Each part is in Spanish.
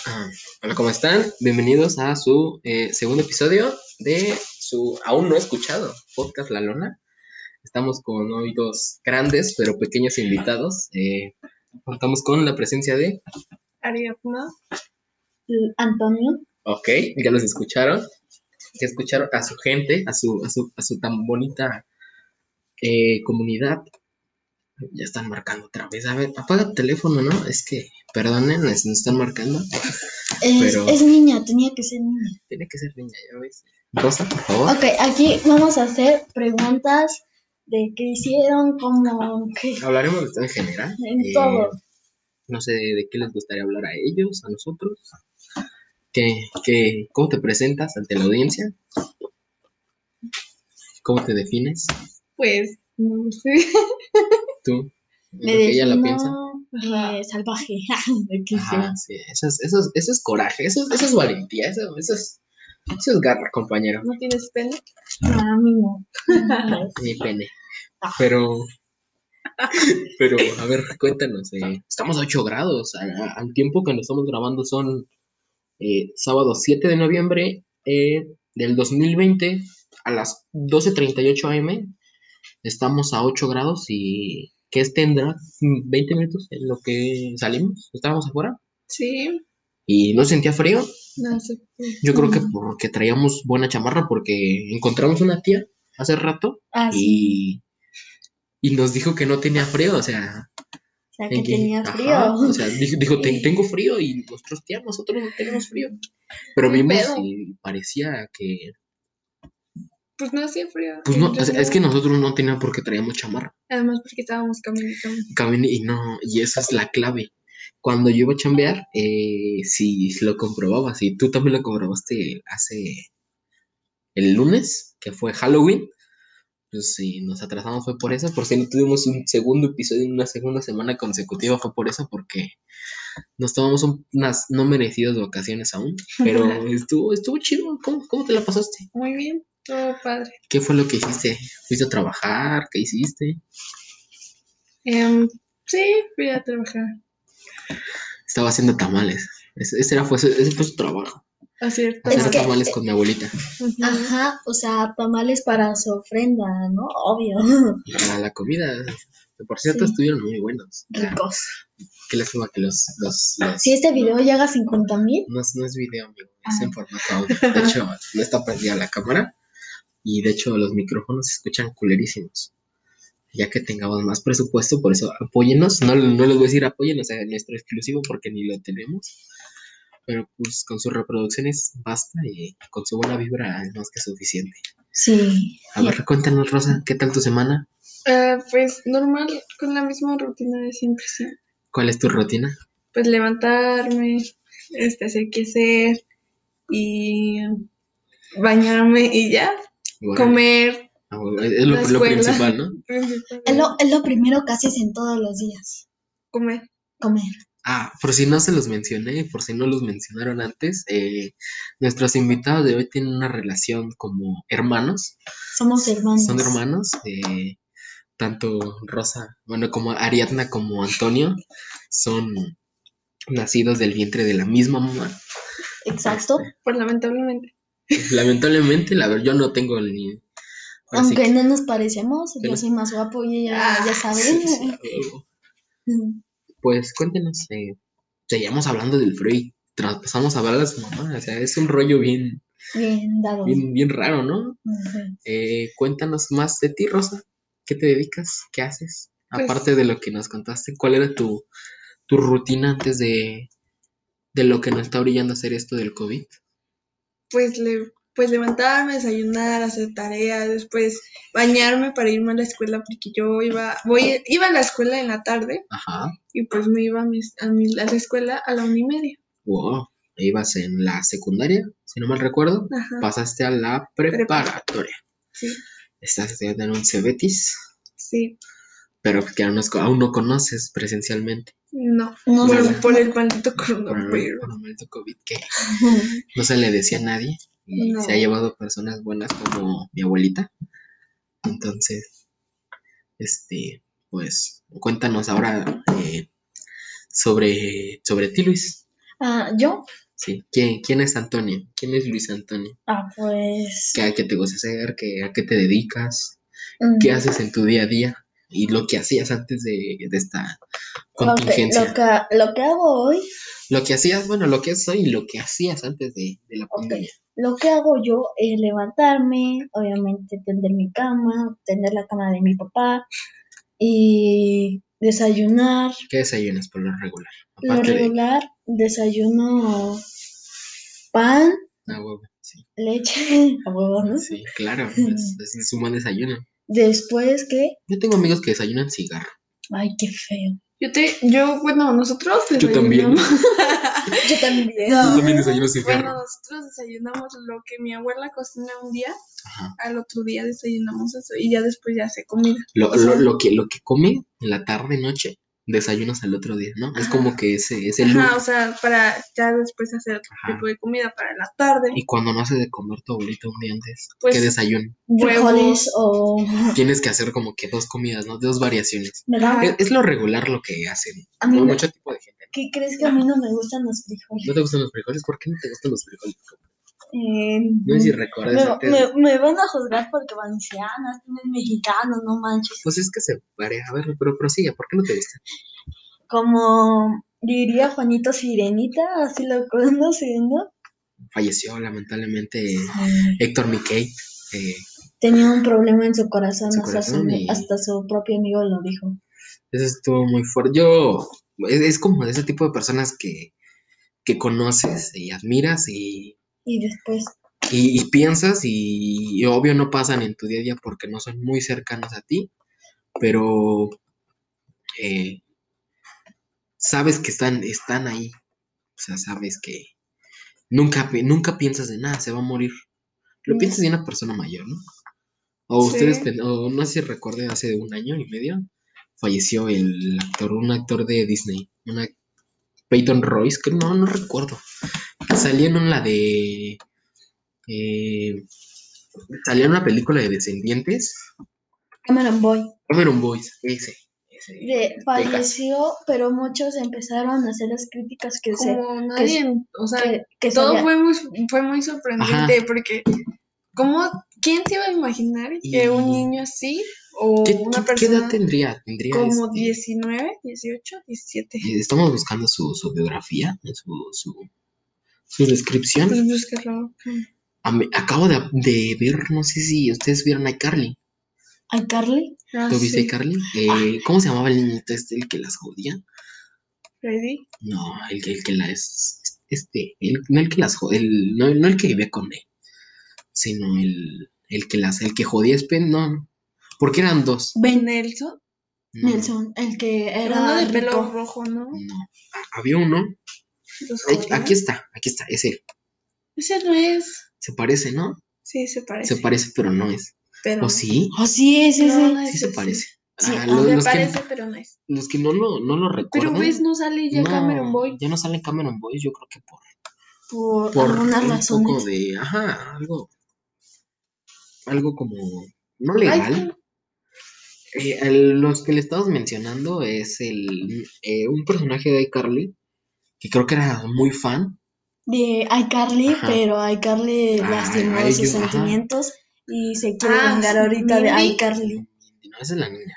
Hola, ¿cómo están? Bienvenidos a su eh, segundo episodio de su aún no escuchado podcast La Lona. Estamos con hoy dos grandes pero pequeños invitados. Eh, contamos con la presencia de. Ariadna. Antonio. Ok, ya los escucharon. Ya escucharon a su gente, a su, a su, a su tan bonita eh, comunidad. Ya están marcando otra vez. A ver, apaga el teléfono, ¿no? Es que, perdonen, nos nos están marcando. Es, Pero- es niña, tenía que ser niña. Tiene que ser niña, ya ves. Rosa, por favor. Ok, aquí vamos a hacer preguntas de qué hicieron, cómo, qué, Hablaremos de todo en general. en Eh, todo. No sé de qué les gustaría hablar a ellos, a nosotros. ¿Qué, qué, ¿Cómo te presentas ante la audiencia? ¿Cómo te defines Pues, no sé. tú? Me Lo que ella la piensa. eh, salvaje. ¿De qué Ajá, sí, eso es, eso, es, eso es coraje, eso, es- eso es valentía, eso, eso, es, eso es garra, compañero. ¿No tienes pena? sea? A mí no. Mi pene. Pero, pero, a ver, cuéntanos. eh, estamos a 8 grados. a- a- al tiempo que nos estamos grabando son eh, sábado 7 de noviembre eh, del 2020 a las 12.38 am. Estamos a 8 grados y ¿qué tendrá? ¿20 minutos en lo que salimos? Estábamos afuera Sí. y no sentía frío. No sé. Yo creo que porque traíamos buena chamarra porque encontramos una tía hace rato Ah, sí. y, y nos dijo que no tenía frío, o sea, O sea, que en que- tenía ajá, frío. o sea, dijo, dijo, "Ten- tengo frío y nosotros tía, nosotros no tenemos frío. Pero vimos y parecía que, Pues no hacía frío. pues no, es, que nosotros no teníamos por qué traíamos chamarra. Además, porque estábamos caminando. Caminé y no, y esa es la clave. Cuando yo iba a chambear, eh, si lo comprobabas, y tú también lo comprobaste hace el lunes, que fue Halloween, pues si nos atrasamos fue por eso, por si no tuvimos un segundo episodio en una segunda semana consecutiva fue por eso, porque nos tomamos un- unas no merecidas vacaciones aún, pero estuvo, estuvo chido, ¿Cómo, ¿cómo te la pasaste? Muy bien. Todo padre. ¿Qué fue lo que hiciste? ¿Fuiste a trabajar? ¿Qué hiciste? Em, sí, fui a trabajar. Estaba haciendo tamales, ese, ese era, fue, ese fue su trabajo, Así es. Es hacer que- tamales con mi abuelita. Ajá, o sea, tamales para su ofrenda, ¿no? Obvio. Para la comida, por cierto Sí. estuvieron muy buenos. Ricos. Qué lástima que los, los, los- Si este video llega a 50 mil, No es, no es video, amigo, es Ah. en formato audio. De hecho, no está prendida la cámara y de hecho los micrófonos se escuchan culerísimos. Ya que tengamos más presupuesto, por eso apóyennos. No, no les voy a decir apóyennos a nuestro exclusivo porque ni lo tenemos. Pero pues con sus reproducciones basta y con su buena vibra es más que suficiente. sí. A ver, cuéntanos, Rosa, ¿qué tal tu semana? Ah, pues normal, con la misma rutina de siempre, sí. ¿Cuál es tu rutina? Pues levantarme, este, hacer qué hacer y bañarme y ya. Bueno, Comer. ah, es lo, principal, ¿no? Es lo, es lo primero que haces en todos los días. Comer. Comer. Ah, por si no se los mencioné, por si no los mencionaron antes, eh, nuestros invitados de hoy tienen una relación como hermanos, Somos hermanos. son hermanos, eh, tanto Rosa, bueno, como Ariadna como Antonio, son nacidos del vientre de la misma mamá. Exacto. Pues lamentablemente. Lamentablemente, la verdad, yo no tengo ni... Aunque no nos parecemos, yo no- soy más guapo y ella, Ah, ya sí, sí, luego. Pues cuéntenos, eh, seguíamos hablando del frío y traspasamos a hablar de su mamá, o sea, es un rollo bien, Bien dado. bien, bien raro, ¿no? Eh, cuéntanos más de ti, Rosa. ¿Qué te dedicas? ¿Qué haces? Pues- Aparte de lo que nos contaste, ¿cuál era tu, tu rutina antes de, de lo que nos está brillando hacer esto del COVID? Pues, le, pues levantarme, desayunar, hacer tareas, después bañarme para irme a la escuela porque yo iba, voy, iba a la escuela en la tarde Ajá. y pues me iba a, mis- a, mi- a la escuela a la una y media. Wow. Ibas en la secundaria, si no mal recuerdo. Ajá. Pasaste a la preparatoria. Sí, Estás estudiando en un Cebetis, sí. Pero que aún no, aún no conoces presencialmente. No, No por, sé. por el maldito coronavirus. por el maldito COVID que no se le decía a nadie y No. se ha llevado personas buenas como mi abuelita. Entonces, este, pues cuéntanos ahora eh, sobre, sobre ti, Luis. Ah, ¿yo? Sí. ¿Quién, quién es Antonio? ¿Quién es Luis Antonio? Ah, pues... ¿Qué, qué te gusta hacer? ¿Qué, ¿A qué te dedicas? mm, ¿Qué haces en tu día a día? Y lo que hacías antes de, de esta contingencia. lo, que, lo que hago hoy, Lo que hacías, bueno, lo que es hoy y lo que hacías antes de, de la pandemia. lo que hago yo es levantarme, obviamente tender mi cama, tender la cama de mi papá y desayunar. ¿Qué desayunas por lo regular? Lo de regular, desayuno pan, huevo, sí, leche, a huevo, ¿no? sí, claro, es, es un buen desayuno. Después, ¿qué? Yo tengo amigos que desayunan cigarro. Ay, qué feo. Yo te, yo, bueno, nosotros Yo también. Yo también. No. Yo también desayuno Bueno, cigarro. nosotros desayunamos lo que mi abuela cocina un día, Ajá. al otro día desayunamos eso y ya después ya se comida. Lo, lo, lo que, lo que come en la tarde, noche, desayunas al otro día, ¿no? Es como que ese, ese loop. Ajá, o sea, para ya después hacer otro Ajá. tipo de comida para la tarde. Y cuando no hace de comer tu abuelita un día antes, Pues- ¿qué desayuno? Frijoles o... Tienes que hacer como que dos comidas, ¿no? Dos variaciones. ¿Verdad? Es, es lo regular lo que hacen A mí ¿no? me- mucho tipo de gente. ¿Qué crees que a mí no me gustan los frijoles? ¿No te gustan los frijoles? ¿Por qué no te gustan los frijoles? Eh, No sé si recuerdas me, me- me van a juzgar porque valencianas, es mexicano, no manches. Pues es que se varía. A ver, pero prosigue. ¿Por qué no te gustan? Como diría Juanito Sirenita, así lo conocen, ¿no? Falleció lamentablemente Héctor Miquel. eh, Tenía un problema en su corazón, Su hasta, su, y- hasta su propio amigo lo dijo. Eso estuvo muy fuerte. Yo, es, es como de ese tipo de personas que, que conoces y admiras y, Y después, y- y piensas y, y obvio no pasan en tu día a día porque no son muy cercanos a ti, pero eh, sabes que están, están ahí. O sea, sabes que nunca, nunca piensas de nada, se va a morir. Lo piensas de una persona mayor, ¿no? O Sí. ustedes, o no sé si recuerden, hace un año y medio falleció el actor, un actor de Disney, una Peyton Royce, que no, no recuerdo. Salía en la de. eh, salía en una película de Descendientes. Cameron Boy. Cameron Boys, ese. ese. De- falleció, pero muchos empezaron a hacer las críticas que se... como nadie, o sea, Que, que todo sabía- fue muy, fue muy sorprendente porque ¿cómo, quién se iba a imaginar que un niño así o ¿Qué, una qué- qué edad persona tendría? Tendría como este, 19, 18, 17? eh, Estamos buscando su, su biografía, su, su, su descripción. Pues. A acabo de, de ver, no sé si ustedes vieron a Carly. Ay, Carly. Ah, ¿Tú viste sí, a Carly? Eh, ¿Cómo se llamaba el niñito este, el que las jodía? Freddy. No, el que, el que las. Este, el, no el que las jodía, el, no, no el que vivía con él, sino el, el que las, el que jodía es pen, no, no. Porque eran dos. Ben Nelson. No, Nelson, el que Era uno de rico. pelo rojo, ¿no? No. Había uno. Aquí está, aquí está, es él. Ese no es. Se parece, ¿no? Sí, se parece. Se parece, pero no es. pero ¿O sí? Oh, sí, es ese. No, no es Sí se parece. Sí, Ah, los, que, parece, pero no es. los que no lo, no lo Pero recuerdan. ves, no sale ya no, Cameron Boy. Ya no sale Cameron Boy, yo creo que por, Por, por algunas un poco de, ajá, algo, algo como, no legal. Ay, Eh, el- los que le estamos mencionando es el, eh, un personaje de iCarly, que creo que era muy fan. De iCarly, Ajá. pero iCarly Ah, lastimó a sus ajá. sentimientos y se quiere Ah, vengar ahorita de Mindy. iCarly. No, esa es la niña.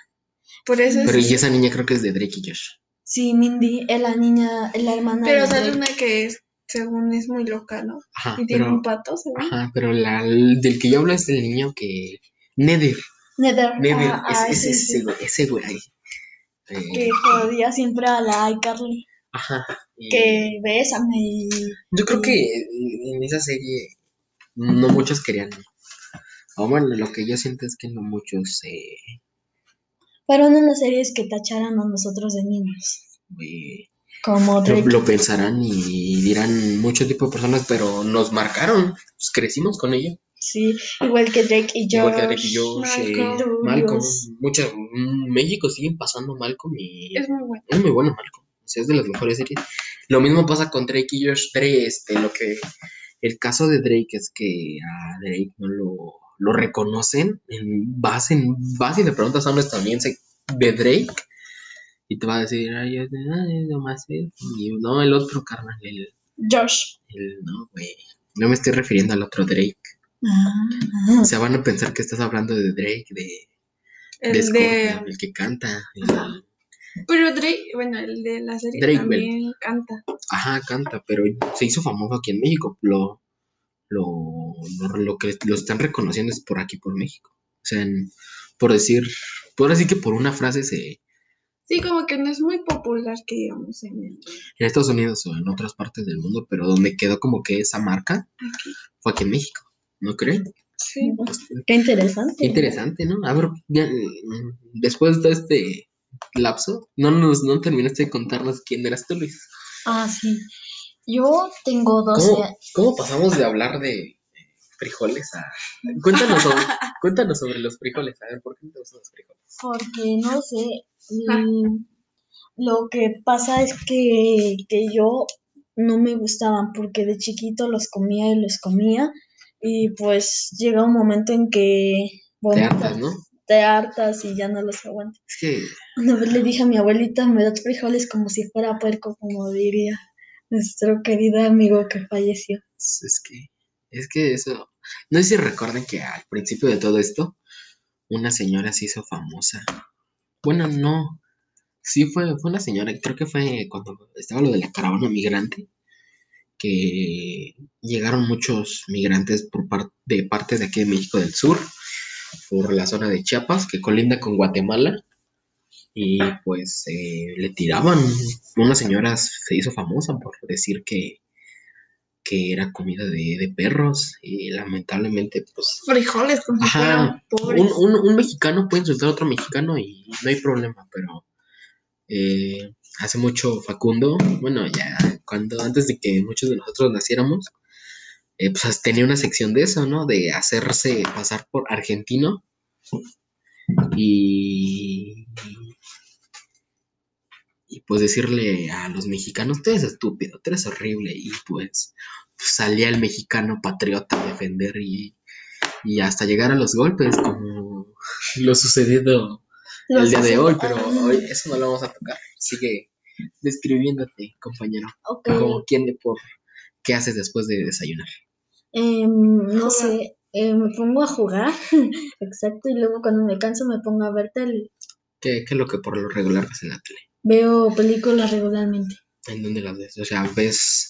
por eso Pero es. y esa niña creo que es de Drake y Josh. Sí, Mindy es la niña, es la hermana Pero de sale una que es, según es muy loca, ¿no? Ajá, Y tiene pero, un pato, según. ajá, pero la, el del que yo hablo es el niño que, Nether, Nether. Nether, ah, ah, es, es- sí, ese, sí, güey, ese güey ahí. Eh, Que jodía siempre a la iCarly. Ajá. y- Que bésame. Yo creo que en esa serie no muchos querían. O bueno, lo que yo siento es que no muchos eh, Fueron unas series que tacharan a nosotros de niños. eh, Como lo, lo pensarán y dirán mucho tipo de personas, pero nos marcaron, pues crecimos con ello. Sí, igual que Drake y Josh. Igual que Drake y eh, Malcolm. Malcolm. Dios. Muchas, mm, México siguen pasando Malcolm y Es muy bueno. es muy bueno Malcolm. Sea, es de las mejores series. Lo mismo pasa con Drake y Josh. Drake, este, lo que. El caso de Drake es que a Drake no lo, lo reconocen. En, vas, en, vas y le preguntas a un estadounidense de Drake y te va a decir, ay, es, ay, nomás es. Y no, el otro carnal, el, Josh. El- no, güey. No me estoy refiriendo al otro Drake. Ah, O sea, van a pensar que estás hablando de Drake, de, El de. Scorpion, el que canta. el- Pero Drake, bueno, el de la serie Drake también canta. Ajá, canta, pero se hizo famoso aquí en México. Lo, lo, lo, lo que lo están reconociendo es por aquí, por México. O sea, en- por decir, por decir que por una frase se, Sí, como que no es muy popular que digamos en el. en Estados Unidos o en otras partes del mundo, pero donde quedó como que esa marca Aquí. fue aquí en México, ¿no creen? Sí. Qué interesante. Qué interesante, ¿no? A ver, ya, mm, después de este lapso, no nos no terminaste de contarnos quién eras tú, Luis. Ah, sí. Yo tengo 12 ¿Cómo, cómo pasamos de hablar de frijoles a... Cuéntanos sobre, cuéntanos sobre los frijoles, a ver, ¿por qué te gustan los frijoles? porque no sé. mm, Lo que pasa es que, que yo no me gustaban porque de chiquito los comía y los comía y pues llega un momento en que Te vomitas, hartas, ¿no? Te hartas y ya no los aguantas. Que Una vez le dije a mi abuelita, me das frijoles como si fuera puerco, como diría nuestro querido amigo que falleció. es, que es que eso no sé si recuerdan que al principio de todo esto una señora se hizo famosa. Bueno, no. Sí fue fue una señora, creo que fue cuando estaba lo de la caravana migrante que llegaron muchos migrantes por par- de parte de aquí de México del Sur, por la zona de Chiapas, que colinda con Guatemala, y pues eh, le tiraban. Una señora se hizo famosa por decir que, que era comida de, de perros, y lamentablemente, pues Frijoles si Ajá, un, un- un mexicano puede insultar a otro mexicano y no hay problema, pero eh, hace mucho Facundo, bueno, ya cuando antes de que muchos de nosotros naciéramos, eh, pues tenía una sección de eso, ¿no? De hacerse pasar por argentino y, y pues decirle a los mexicanos, tú eres estúpido, tú eres horrible y pues, salía el mexicano patriota a defender y, y hasta llegar a los golpes como lo sucedido el día de hoy, pero hoy eso no lo vamos a tocar. Sigue describiéndote, compañero. Como quién de por qué haces después de desayunar. Em, no sé, eh, me pongo a jugar, exacto, y luego cuando me canso me pongo a ver tele. ¿Qué, qué es lo que por lo regular ves en la tele? Veo películas regularmente. ¿En dónde las ves? O sea, ves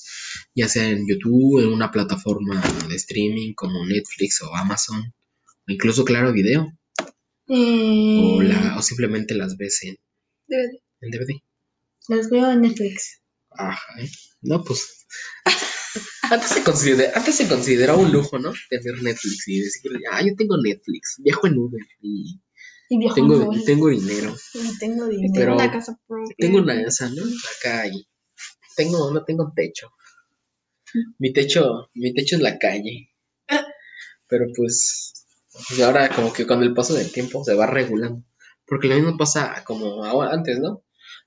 ya sea en YouTube, en una plataforma de streaming como Netflix o Amazon, o incluso Claro Video, Eh, o, la, o simplemente las ves en, Debe- en DVD. Las veo en Netflix. Ajá, ¿eh? No, pues. Antes se, considera, antes se consideraba un lujo, ¿no? Tener Netflix y decirle, ah, yo tengo Netflix, viajo en Uber y Y viajo tengo, en tengo dinero. y tengo dinero. tengo Pero- una casa propia. Tengo una esa, ¿no? Acá y tengo, no tengo techo. Mi techo, mi techo es la calle. Pero pues, pues ahora como que con el paso del tiempo se va regulando. Porque lo mismo pasa como ahora, antes, ¿no?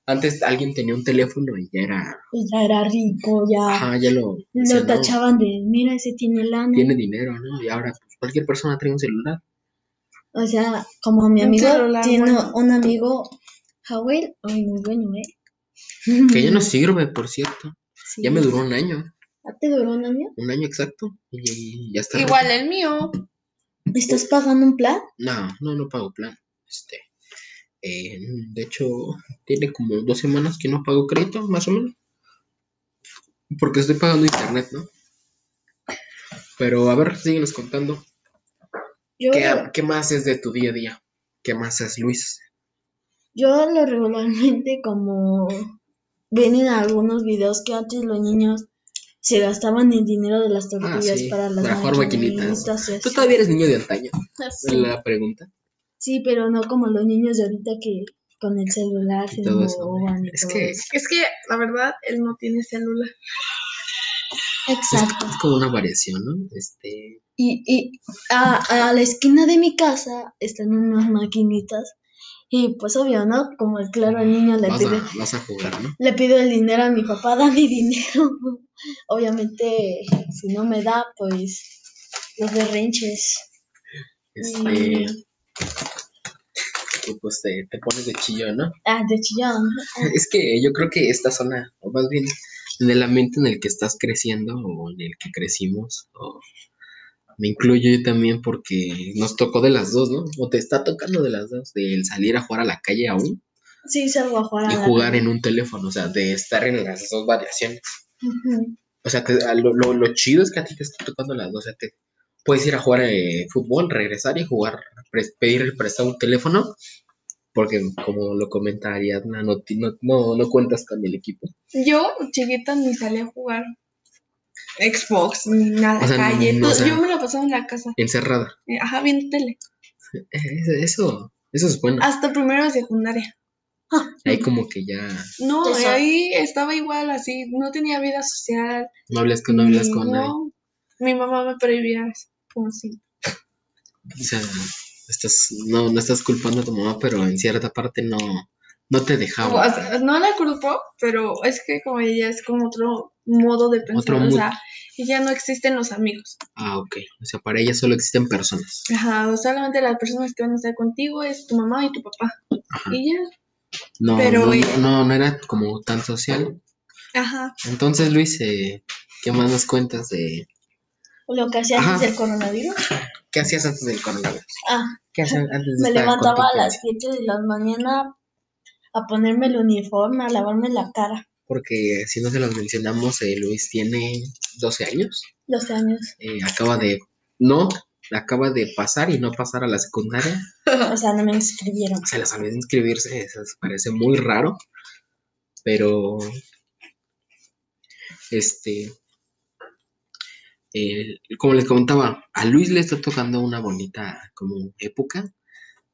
Antes alguien tenía un teléfono y ya era, Y ya era rico, ya ajá, ya lo, lo decían, ¿no? tachaban de, mira, ese tiene lana. tiene dinero, ¿no? Y ahora pues, cualquier persona trae un celular. O sea, como mi amigo celular tiene bueno. un amigo, Howell, ay, muy bueno, ¿eh? Que ya no sirve, por cierto. Sí. Ya me duró un año, ¿Ya te duró un año? un año exacto. Y, ya está. Igual el mío. ¿Estás pagando un plan? No, no, no pago plan. Este, eh, de hecho, tiene como dos semanas que no pago crédito, más o menos. Porque estoy pagando internet, ¿no? Pero a ver, síguenos contando. Yo, ¿Qué, qué más es de tu día a día? ¿Qué más es Luis? yo lo regularmente como ven en algunos videos que antes los niños se gastaban el dinero de las tortillas Ah, sí, para las para maquinitas. Tú todavía eres niño de antaño, Sí. la pregunta. Sí, pero no como los niños de ahorita que con el celular se todo eso. emboban y Es todo que- eso. Es que, la verdad, él no tiene celular. Exacto. es como una variación, ¿no? Este, Y, y a, a la esquina de mi casa están unas maquinitas y pues obvio, ¿no? Como el claro niño le vas, pide, a, vas a jugar, ¿no? le pido el dinero a mi papá, dame dinero. Obviamente, si no me da, pues los berrinches. Este, y pues te, te pones de chillón, ¿no? Ah, de chillón. Es que yo creo que esta zona, o más bien en el ambiente en el que estás creciendo o en el que crecimos. O me incluyo yo también porque nos tocó de las dos, ¿no? O te está tocando de las dos, del salir a jugar a la calle aún Sí, salgo a jugar. y a la jugar calle. en un teléfono, o sea, de estar en las dos variaciones. O sea, te- lo, lo, lo chido es que a ti te está tocando las dos. O sea, te puedes ir a jugar eh, fútbol, regresar y jugar, pedir prestado un teléfono, porque como lo comenta Ariadna, no, no, no, no cuentas con el equipo. Yo, chiquita, ni salí a jugar Xbox, ni nada, O sea, calle. no, o todo- sea- yo me la pasaba en la casa. Encerrada. eh, Ajá, viendo tele. Eso, eso es bueno. Hasta primero de secundaria. Ahí como que ya No, ahí estaba igual, así. No tenía vida social. no hablas con, no hablas con nadie. no, Mi mamá me prohibía eso. Como si. O sea, estás, no, no estás culpando a tu mamá, pero en cierta parte no, no te O dejaba. sea, no la culpo, pero es que como ella es como otro modo de pensar. Otro o sea, y ya no existen los amigos. Ah, ok. O sea, para ella solo existen personas. Ajá, o solamente las personas que van a estar contigo es tu mamá y tu papá. Ajá. Y ya. No, Pero, no, no, no era como tan social. Ajá. Entonces, Luis, eh, ¿qué más nos cuentas de Lo que hacía Ajá. antes del coronavirus. qué hacías antes del coronavirus? Ah, ¿Qué hacías antes de me levantaba a las clase? 7 de la mañana a ponerme el uniforme, a lavarme la cara. Porque si no se los mencionamos, eh, Luis tiene 12 años. 12 años. eh, acaba de, no, acaba de pasar y no pasar a la secundaria. O sea, no me inscribieron. se les olvidó inscribirse, eso parece muy raro, pero este, eh, como les comentaba, a Luis le está tocando una bonita como época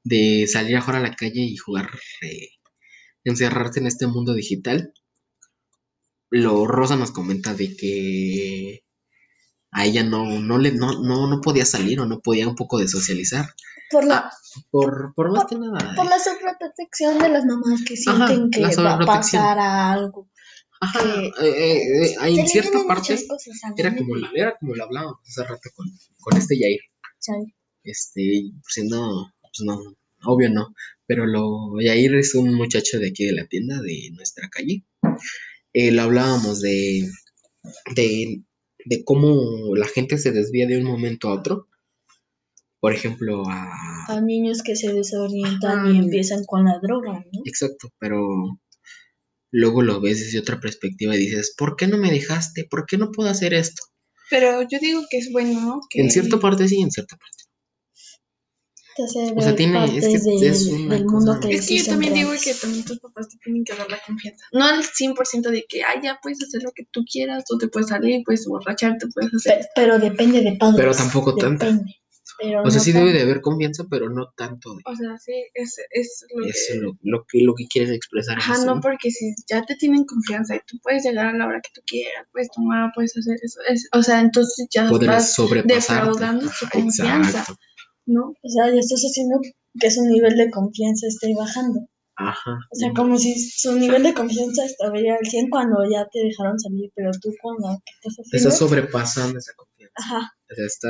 de salir a jugar a la calle y jugar, eh, encerrarse en este mundo digital. Lo Rosa nos comenta de que a ella no, no le, no, no, no podía salir o no podía un poco de socializar. Por la, Por, por más que nada. por la sobreprotección de las mamás que Ajá, sienten que va a pasar algo. Ajá, eh, eh, eh, en cierta parte cosas era como, era como lo hablábamos hace rato con, con este Yair. ¿sabes? Este, siendo, pues no, obvio no, pero lo, Yair es un muchacho de aquí de la tienda, de nuestra calle. Eh, lo hablábamos de, de, de cómo la gente se desvía de un momento a otro. Por ejemplo, a, A niños que se desorientan Ah. y empiezan con la droga, ¿no? Exacto, pero luego lo ves desde otra perspectiva y dices, ¿por qué no me dejaste? ¿Por qué no puedo hacer esto? Pero yo digo que es bueno, ¿no? Que En cierta parte sí, en cierta parte. Te hace O sea, tiene- es que del, es una del mundo cosa- que Es que yo también digo que también tus papás te tienen que dar la confianza. No al 100% de que, ah, ya puedes hacer lo que tú quieras, tú te puedes salir, puedes borracharte, puedes hacer... Pe- Pero depende de padres. Pero tampoco. Depende. Pero O sea, no sí debe de haber confianza, pero no tanto de O sea, sí, es, es lo es que... lo, lo que lo que quieres expresar. es Ajá, eso, no, porque si ya te tienen confianza y tú puedes llegar a la hora que tú quieras, puedes tomar, puedes hacer eso, es, o sea, entonces ya Podrás vas defraudando su Ajá, confianza, exacto. ¿no? O sea, ya estás haciendo que su nivel de confianza esté bajando. Ajá. O sea, como si su nivel de confianza estaría al 100 cuando ya te dejaron salir, pero tú con lo que estás Te haciendo... estás sobrepasando esa confianza. Ajá.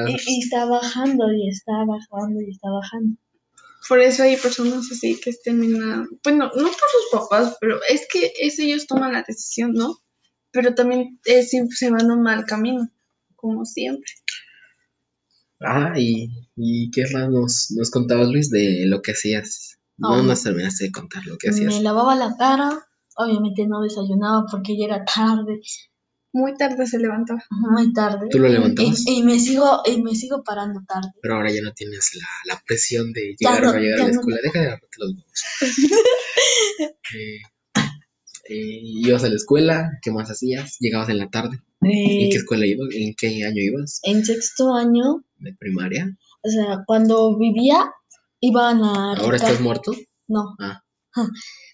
Y, y está bajando y está bajando y está bajando. Por eso hay personas así que terminan, bueno, no por sus papás, pero es que es ellos toman la decisión, ¿no? Pero también es, se van a un mal camino, como siempre. Ah, y, y qué más nos, nos contabas, Luis, de lo que hacías. No Ah. nos terminaste de contar lo que hacías. Me lavaba la cara, obviamente no desayunaba porque ya era tarde, Muy tarde se levantaba. muy tarde. ¿Tú lo Y- levantabas? Y, y me sigo y me sigo parando tarde. Pero ahora ya no tienes la, la presión de llegar o no, no llegar a la no. escuela. Deja de agarrarte los huevos. Eh, eh, ibas a la escuela, ¿qué más hacías? Llegabas en la tarde. Eh, ¿En qué escuela ibas? ¿En qué año ibas? en sexto año, ¿De primaria? o sea, cuando vivía, iban a ¿Ahora Rica- estás muerto? No. Ah.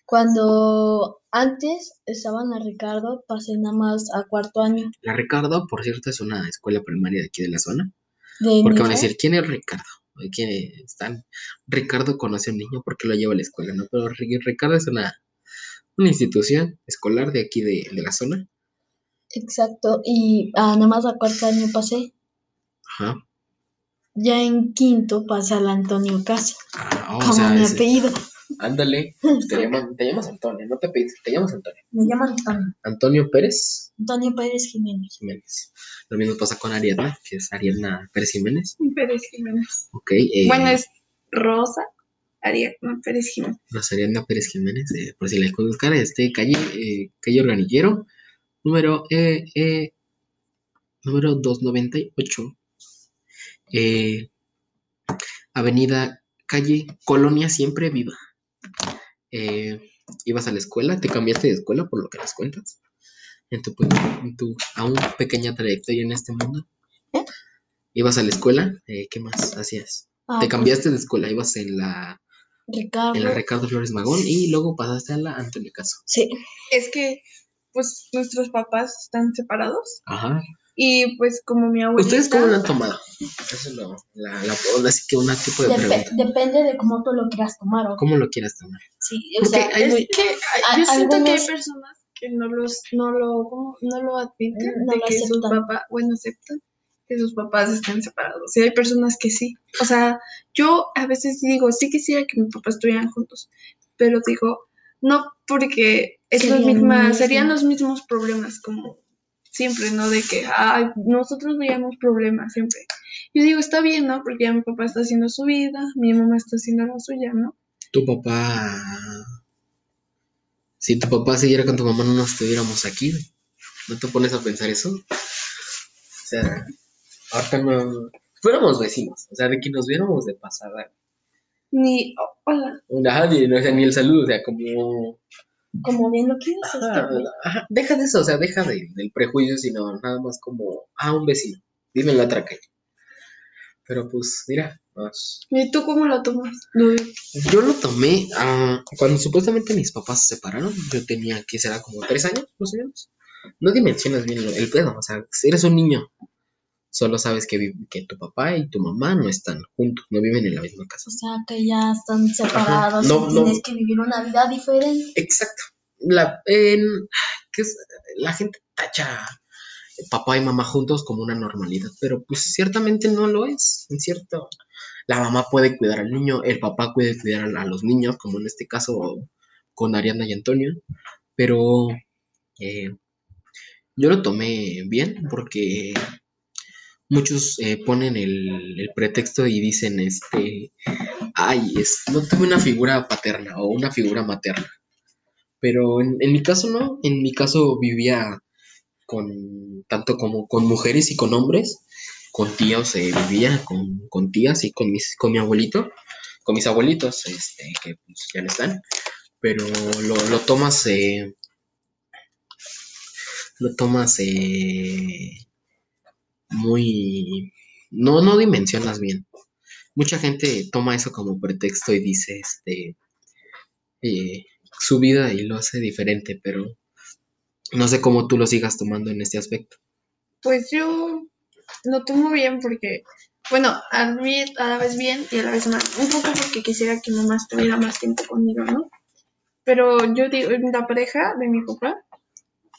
Cuando antes estaban a Ricardo, pasé nada más a cuarto año La Ricardo, por cierto, es una escuela primaria de aquí de la zona. de Porque van a decir, ¿quién es Ricardo? ¿Quién están? Ricardo conoce a un niño porque lo lleva a la escuela, ¿no? Pero Ri- Ricardo es una, una institución escolar de aquí de, de la zona. Exacto, y ah, nada más a cuarto año pasé. Ajá. Ya en quinto pasa al Antonio Casa, Ah, oh, o como sea, mi es- apellido. Ándale, te, llaman, te llamas Antonio, no te pides, te llamas Antonio. Me llaman Antonio. Antonio Pérez Antonio Pérez Jiménez. Jiménez. Lo mismo pasa con Ariadna, que es Ariadna Pérez Jiménez. Pérez Jiménez. Ok. eh, Bueno, es Rosa Ariadna Pérez Jiménez. Rosa Ariadna Pérez Jiménez, eh, por si la buscar, este, calle, eh, calle Organillero, número, número 298. Eh, avenida, calle, Colonia Siempre Viva. Eh, ibas a la escuela, te cambiaste de escuela por lo que las cuentas. En tu, en tu aún pequeña trayectoria en este mundo. ¿Eh? Ibas a la escuela, eh, ¿qué más hacías? Ah, te pues, cambiaste de escuela, ibas en la, Ricardo. en la Ricardo Flores Magón y luego pasaste a la Antonio Caso. Sí. Es que, pues, nuestros papás están separados. Ajá. Y pues, como mi abuelita. ¿Ustedes cómo lo han tomado? Eso es lo, la, la, así que una tipo de Depe- pregunta. depende de cómo tú lo quieras tomar. ¿o? ¿Cómo lo quieras tomar? Sí, o Porque sea, hay Es muy- que hay- yo siento que hay personas que no los no lo no lo admiten No de lo que sus papás bueno aceptan que sus papás estén separados y hay personas que sí o sea yo a veces digo sí quisiera que mis papás estuvieran juntos pero digo no porque es Serían lo misma mismo. serían los mismos problemas como siempre no de que ay, nosotros veíamos problemas siempre yo digo está bien no porque ya mi papá está haciendo su vida mi mamá está haciendo la suya no Tu papá. Si tu papá siguiera con tu mamá, no nos estuviéramos aquí. ¿No te pones a pensar eso? O sea, ahorita no. Fuéramos vecinos. O sea, de que nos viéramos de pasada. ni oh, hola Ajá, ni, o sea, ni el saludo, o sea, como. Como bien lo quieres. Ajá, ajá, deja de eso, o sea, deja de- del prejuicio, sino nada más como, ah, un vecino, dime la calle. Pero pues, mira, más. ¿Y tú cómo lo tomas? Yo lo tomé ah, cuando supuestamente mis papás se separaron. Yo tenía que será como tres años, más o menos. No dimensionas bien el pedo, o sea, eres un niño, solo sabes que, que tu papá y tu mamá no están juntos, no viven en la misma casa. O sea, que ya están separados No, y no. tienes que vivir una vida diferente. Exacto. La, en- que es, la gente tacha papá y mamá juntos como una normalidad, pero pues ciertamente no lo es. En cierto, la mamá puede cuidar al niño, el papá puede cuidar a, a los niños, como en este caso con Ariana y Antonio, pero eh, yo lo tomé bien porque muchos eh, ponen el, el pretexto y dicen, este, ay, es, no tuve una figura paterna o una figura materna. Pero en, en mi caso no, en mi caso vivía con tanto como con mujeres y con hombres, con tíos eh, vivía, con, con tías y con mis, con mi abuelito, con mis abuelitos, este, que pues, ya no están, pero lo, lo tomas, eh, lo tomas eh, muy, no, no dimensionas bien. Mucha gente toma eso como pretexto y dice, este, eh, su vida y lo hace diferente, pero no sé cómo tú lo sigas tomando en este aspecto. Pues yo lo tomo bien porque, bueno, a, a la vez bien y a la vez mal. Un poco porque quisiera que mamá estuviera más tiempo conmigo, ¿no? Pero yo digo, la pareja de mi papá,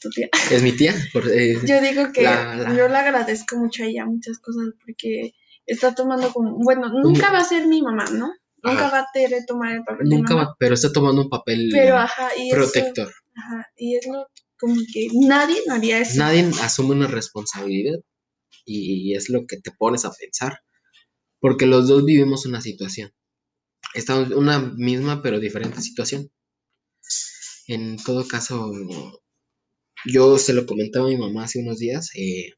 tu tía, Es mi tía. por- eh, yo digo que La- la- yo le agradezco mucho a ella muchas cosas porque está tomando como, bueno, nunca va a ser mi mamá, ¿no? Nunca Ajá. va a querer tomar el papel de nunca mamá. va, pero está tomando un papel Pero ajá, y eso, protector. ajá, y es lo como que nadie haría eso. Nadie asume una responsabilidad y es lo que te pones a pensar. Porque los dos vivimos una situación. Estamos en una misma pero diferente situación. En todo caso, yo se lo comentaba a mi mamá hace unos días. eh,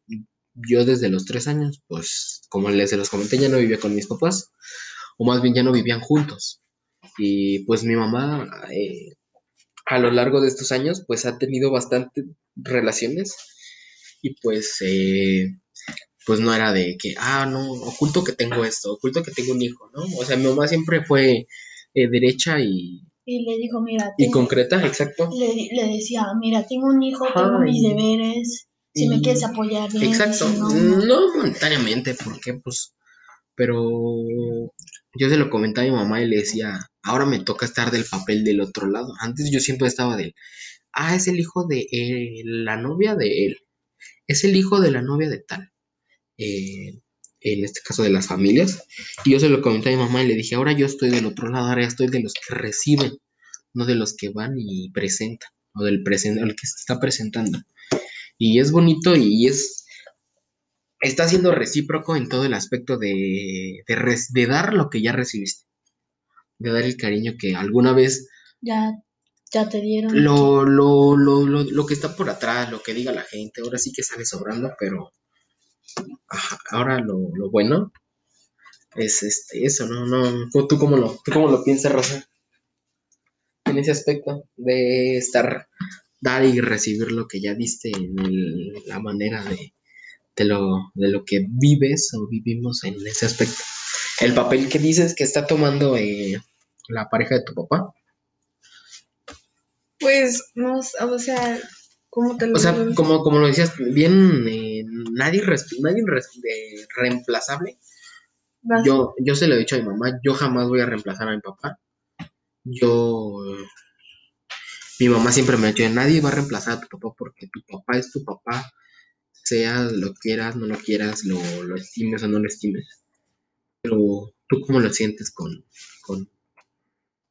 yo desde los tres años, pues como les se los comenté, ya no vivía con mis papás. O más bien ya no vivían juntos. Y pues mi mamá, eh, a lo largo de estos años, pues ha tenido bastantes relaciones y pues, eh, pues no era de que, ah, no, oculto que tengo esto, oculto que tengo un hijo, ¿no? O sea, mi mamá siempre fue eh, derecha y, Y le dijo, mira, y concreta, exacto. le, le decía, mira, tengo un hijo, tengo Ay. mis deberes, si me quieres apoyar bien, Exacto, no, no". no momentáneamente, porque pues, pero yo se lo comentaba a mi mamá y le decía, ahora me toca estar del papel del otro lado. Antes yo siempre estaba del, ah, es el hijo de él, la novia de él, es el hijo de la novia de tal. Eh, en este caso de las familias. Y yo se lo comenté a mi mamá y le dije, ahora yo estoy del otro lado, ahora estoy de los que reciben, no de los que van y presentan, o del presente, el que se está presentando. Y es bonito y es, está siendo recíproco en todo el aspecto de, de, de dar lo que ya recibiste, de dar el cariño que alguna vez... Ya ya te dieron. Lo, lo, lo, lo, lo que está por atrás, lo que diga la gente, ahora sí que sale sobrando, pero ahora lo, lo, bueno es este, eso, ¿no? no ¿tú, cómo lo, ¿Tú cómo lo piensas, Rosa? En ese aspecto de estar, dar y recibir lo que ya diste en la manera de, de, lo, de lo que vives o vivimos en ese aspecto. El papel que dices que está tomando eh, la pareja de tu papá pues, no, o sea, ¿cómo te lo O sea, como, como lo decías, bien, eh, nadie, nadie reemplazable. Yo, yo se lo he dicho a mi mamá, yo jamás voy a reemplazar a mi papá. Yo, mi mamá siempre me ha dicho, nadie va a reemplazar a tu papá porque tu papá es tu papá, sea lo quieras, no lo quieras, lo, lo estimes o no lo estimes. Pero, ¿tú cómo lo sientes con, con,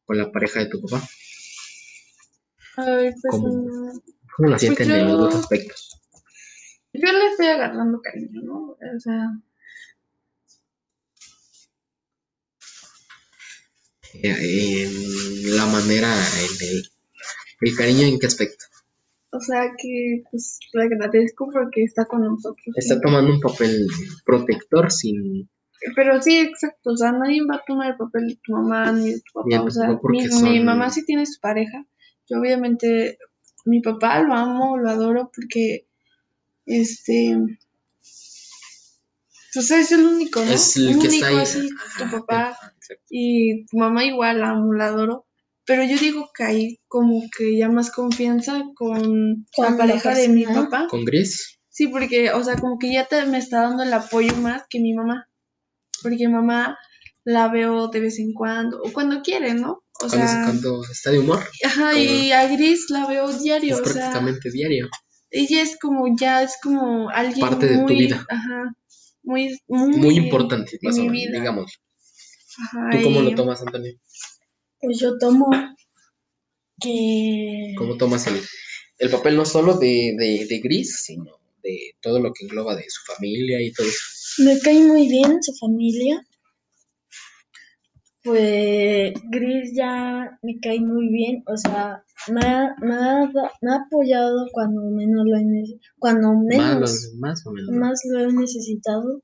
con la pareja de tu papá? Ay, pues, ¿Cómo, mm, cómo lo sienten pues en los dos yo- aspectos? Yo le estoy agarrando cariño, ¿no? O sea, Eh, en la manera, en el, el cariño en qué aspecto. o sea que pues le agradezco porque está con nosotros. Está ¿sí? tomando un papel protector sin Pero sí, exacto, o sea, nadie va a tomar el papel de tu mamá ni de tu papá. O sea, mi, mi mamá sí tiene su pareja. Yo obviamente, mi papá lo amo, lo adoro porque, este, pues es el único, ¿no? es el que está único ahí. así, tu Ajá, papá y tu mamá igual, la amo, la adoro. Pero yo digo que hay como que ya más confianza con, Con la la pareja de mi papá. Con Gris, Sí, porque, o sea, como que ya te, me está dando el apoyo más que mi mamá. Porque mi mamá la veo de vez en cuando, o cuando quiere, ¿no? O cuando, sea, cuando está de humor, ajá, y a Gris la veo diario, es o sea, prácticamente diario. Ella es como, ya es como alguien Parte de tu vida. ajá, muy, muy, Muy importante, más o menos, vida. digamos. Ajá, ¿Tú cómo y- lo tomas, Antonio? Pues yo tomo que ¿Cómo tomas el, el papel no solo de, de, de Gris, sino de todo lo que engloba de su familia y todo eso? me cae muy bien su familia. Pues Gris ya me cae muy bien, o sea, me ha, me ha me ha apoyado cuando menos lo he cuando menos Más, más o menos. más lo he necesitado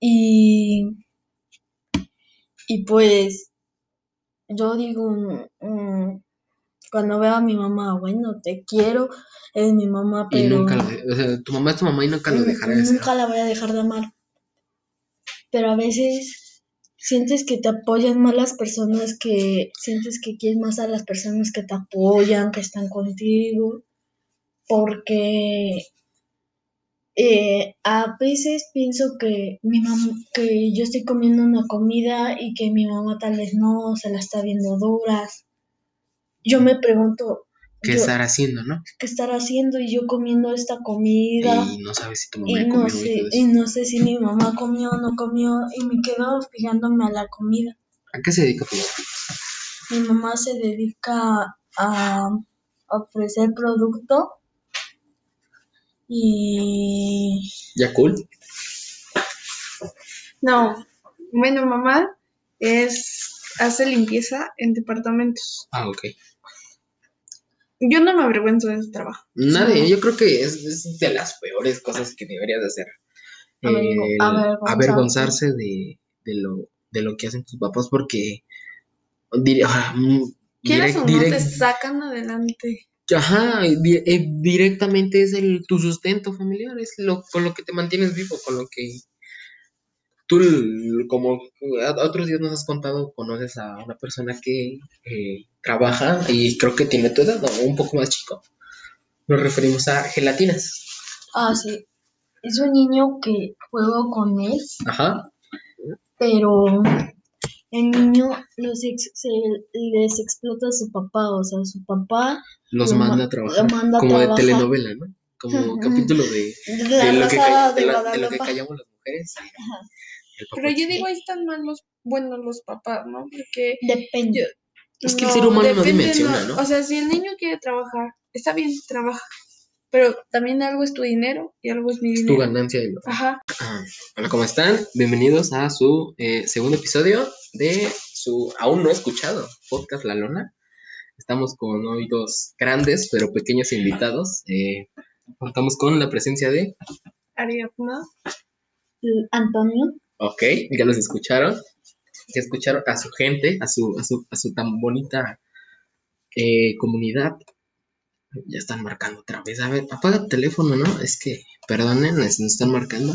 y y pues yo digo mm, cuando veo a mi mamá bueno te quiero es mi mamá Y pero nunca lo de- o sea, tu mamá es tu mamá y nunca lo Mm, dejará de ser. Nunca la voy a dejar de amar. Pero a veces sientes que te apoyan más las personas que sientes que quieres más a las personas que te apoyan, que están contigo, porque eh, a veces pienso que mi mamá, que yo estoy comiendo una comida y que mi mamá tal vez no se la está viendo duras. Yo me pregunto ¿Qué yo, estar haciendo, no? qué estar haciendo y yo comiendo esta comida Y no sabes si tu mamá y no comió y sé, y no sé si mi mamá comió o no comió y me quedo fijándome a la comida. ¿A qué se dedica tu mamá? Mi mamá se dedica a ofrecer producto y ¿Ya cool? No, bueno, mamá es, hace limpieza en departamentos. Ah, ok. Yo no me avergüenzo de su trabajo. Nadie, yo creo que es, es de las peores cosas que deberías de hacer. Avergo- avergonzarse. avergonzarse de, de lo, de lo que hacen tus papás porque dire- ah, mm, direct- o no, te sacan adelante. ajá, di- eh, directamente es el, tu sustento familiar, es lo, con lo que te mantienes vivo, con lo que tú, como otros días nos has contado, conoces a una persona que eh, trabaja y creo que tiene tu edad, o un poco más chico. Nos referimos a gelatinas. ah sí, es un niño que juego con él, Ajá. pero el niño los ex- se les explota a su papá, o sea, su papá Los Lo manda ma- a trabajar. a como trabajar. de telenovela, ¿no? Como capítulo de, de lo que, Rosa ca- de de la- de lo que Guadalupe. callamos las mujeres. mujeres. Pero yo digo, ahí están mal los, bueno, los papás, ¿no? Porque Depende. Es que el ser humano no dimensiona, ¿no? O sea, si el niño quiere trabajar, está bien, trabaja. Pero también algo es tu dinero y algo es mi es tu dinero. ganancia. y lo- Ajá. Ah, Hola, ¿cómo están? Bienvenidos a su eh, segundo episodio de su aún no escuchado podcast La Lona. Estamos con hoy dos grandes pero pequeños invitados. Eh, contamos con la presencia de, Ariadna. Antonio. Ok, ya los escucharon. Ya escucharon a su gente, a su, a su, a su tan bonita eh, comunidad. Ya están marcando otra vez. A ver, apaga el teléfono, ¿no? Es que, perdonen, nos nos están marcando.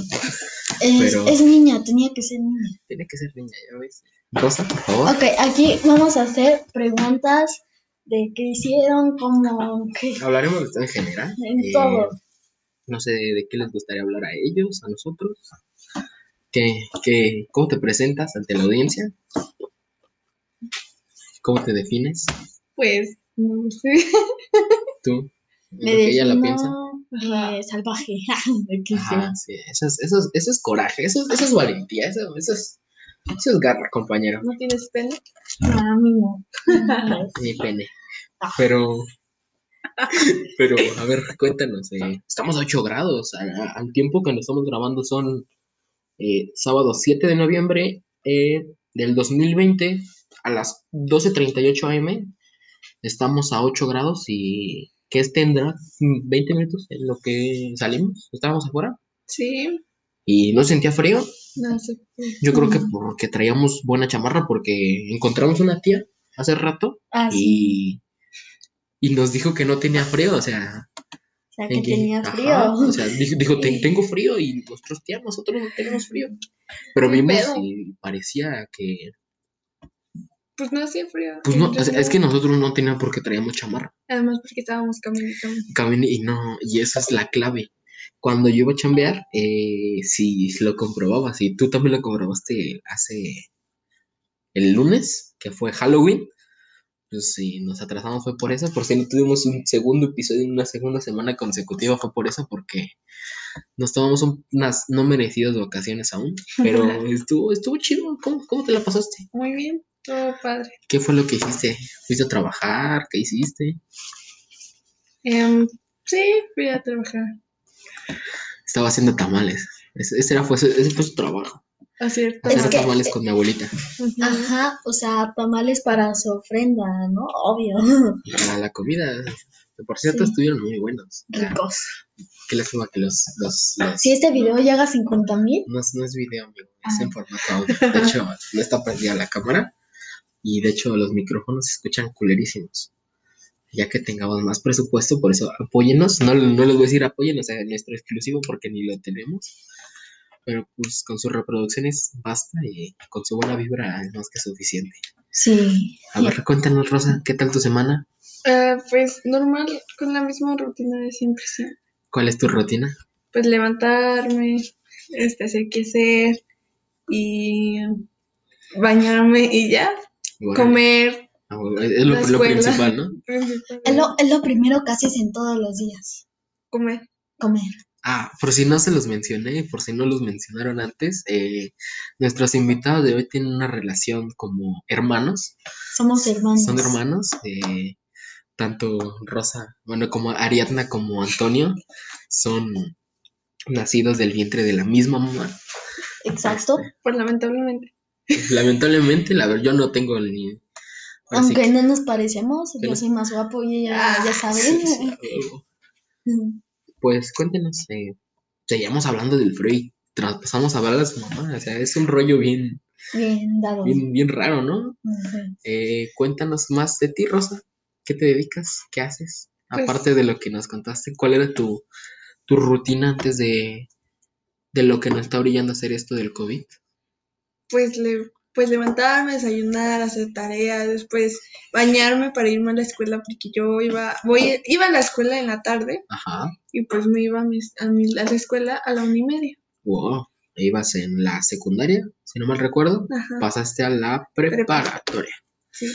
Es, Pero- es niña, tenía que ser niña. Tiene que ser niña, ya ves. Rosa, por favor. Ok, aquí vamos a hacer preguntas de qué hicieron, como que Hablaremos de todo en general. en Eh, todo. No sé de qué les gustaría hablar a ellos, a nosotros. ¿Qué, qué, ¿Cómo te presentas ante la audiencia? ¿Cómo te defines? Pues, no sé. ¿Tú? Me ¿Lo que ella la defino, piensa? eh, salvaje. ¿De qué Ajá, sí. Eso es, eso, es, eso es coraje, eso, es- eso es valentía, eso, eso, es, eso es garra, compañero. ¿No tienes pene? A mí no. Mi pene. Pero, pero, a ver, cuéntanos. eh, estamos a 8 grados. a- al tiempo que nos estamos grabando son eh, sábado 7 de noviembre eh, del 2020 a las 12.38 am. Estamos a 8 grados y ¿qué tendrá? 20 minutos en lo que salimos. Estábamos afuera Sí. y no sentía frío. No sé. Yo creo que porque traíamos buena chamarra, porque encontramos una tía hace rato Así. y, y nos dijo que no tenía frío, o sea, sea, que en que- tenía ajá, frío. o sea, dijo, dijo, "Ten- tengo frío y nosotros, tía, nosotros no tenemos frío. Pero ¿Qué vimos pedo? y parecía que, Pues no hacía frío. pues no, sea, es que nosotros no teníamos porque traíamos chamarra. Además, porque estábamos caminando. Caminé y no, y esa es la clave. Cuando yo iba a chambear, eh, si lo comprobabas, y tú también lo comprobaste hace el lunes, que fue Halloween, pues si nos atrasamos fue por eso, por si no tuvimos un segundo episodio en una segunda semana consecutiva fue por eso, porque nos tomamos un- unas no merecidas vacaciones aún, pero estuvo, estuvo chido. ¿Cómo, ¿Cómo te la pasaste? Muy bien, todo padre. ¿Qué fue lo que hiciste? ¿Fuiste a trabajar? ¿Qué hiciste? Em, sí, fui a trabajar. Estaba haciendo tamales. Ese, ese era, fue, ese fue su trabajo. A cierto. Es Hacer que- tamales con mi abuelita. Ajá, o sea, tamales para su ofrenda, ¿no? Obvio. Y para la comida, por cierto, Sí. estuvieron muy buenos. Ricos. Qué lástima que los... los, los- Si este video llega a 50 mil, no, es, no es video, amigo, es Ah. en formato audio. De hecho, no está prendida la cámara. Y de hecho, los micrófonos se escuchan culerísimos. Ya que tengamos más presupuesto, por eso apóyenos. No, no les voy a decir apóyenos a nuestro exclusivo porque ni lo tenemos. Pero pues con sus reproducciones basta y con su buena vibra es más que suficiente. sí. A ver, cuéntanos, Rosa, ¿qué tal tu semana? Ah, pues normal, con la misma rutina de siempre, sí. ¿Cuál es tu rutina? Pues levantarme, este, hacer qué hacer y bañarme y ya. Bueno, Comer. ah, bueno, es lo, principal, ¿no? Es lo, es lo primero que haces en todos los días. Comer. Comer. Ah, por si no se los mencioné, por si no los mencionaron antes, eh, nuestros invitados de hoy tienen una relación como hermanos, Somos hermanos. son hermanos, eh, tanto Rosa, bueno, como Ariadna como Antonio, son nacidos del vientre de la misma mamá. Exacto. Pues lamentablemente. Lamentablemente, la verdad, yo no tengo ni... Aunque no nos parecemos, yo soy más guapo y ella, Ah, ya saben. sí, sí. Pues cuéntenos, eh, seguíamos hablando del y traspasamos a hablar a su mamá, o sea, es un rollo bien, Bien dado. bien, bien raro, ¿no? Ujú. Eh, cuéntanos más de ti, Rosa. ¿Qué te dedicas? ¿Qué haces? Pues- Aparte de lo que nos contaste, ¿cuál era tu, tu rutina antes de, de lo que nos está brillando hacer esto del COVID? Pues, le, pues levantarme, desayunar, hacer tareas, después bañarme para irme a la escuela porque yo iba, voy, iba a la escuela en la tarde Ajá. y pues me iba a, mis- a, mi- a la escuela a la una y media. Wow. Ibas en la secundaria, si no mal recuerdo. Ajá. Pasaste a la preparatoria. Sí,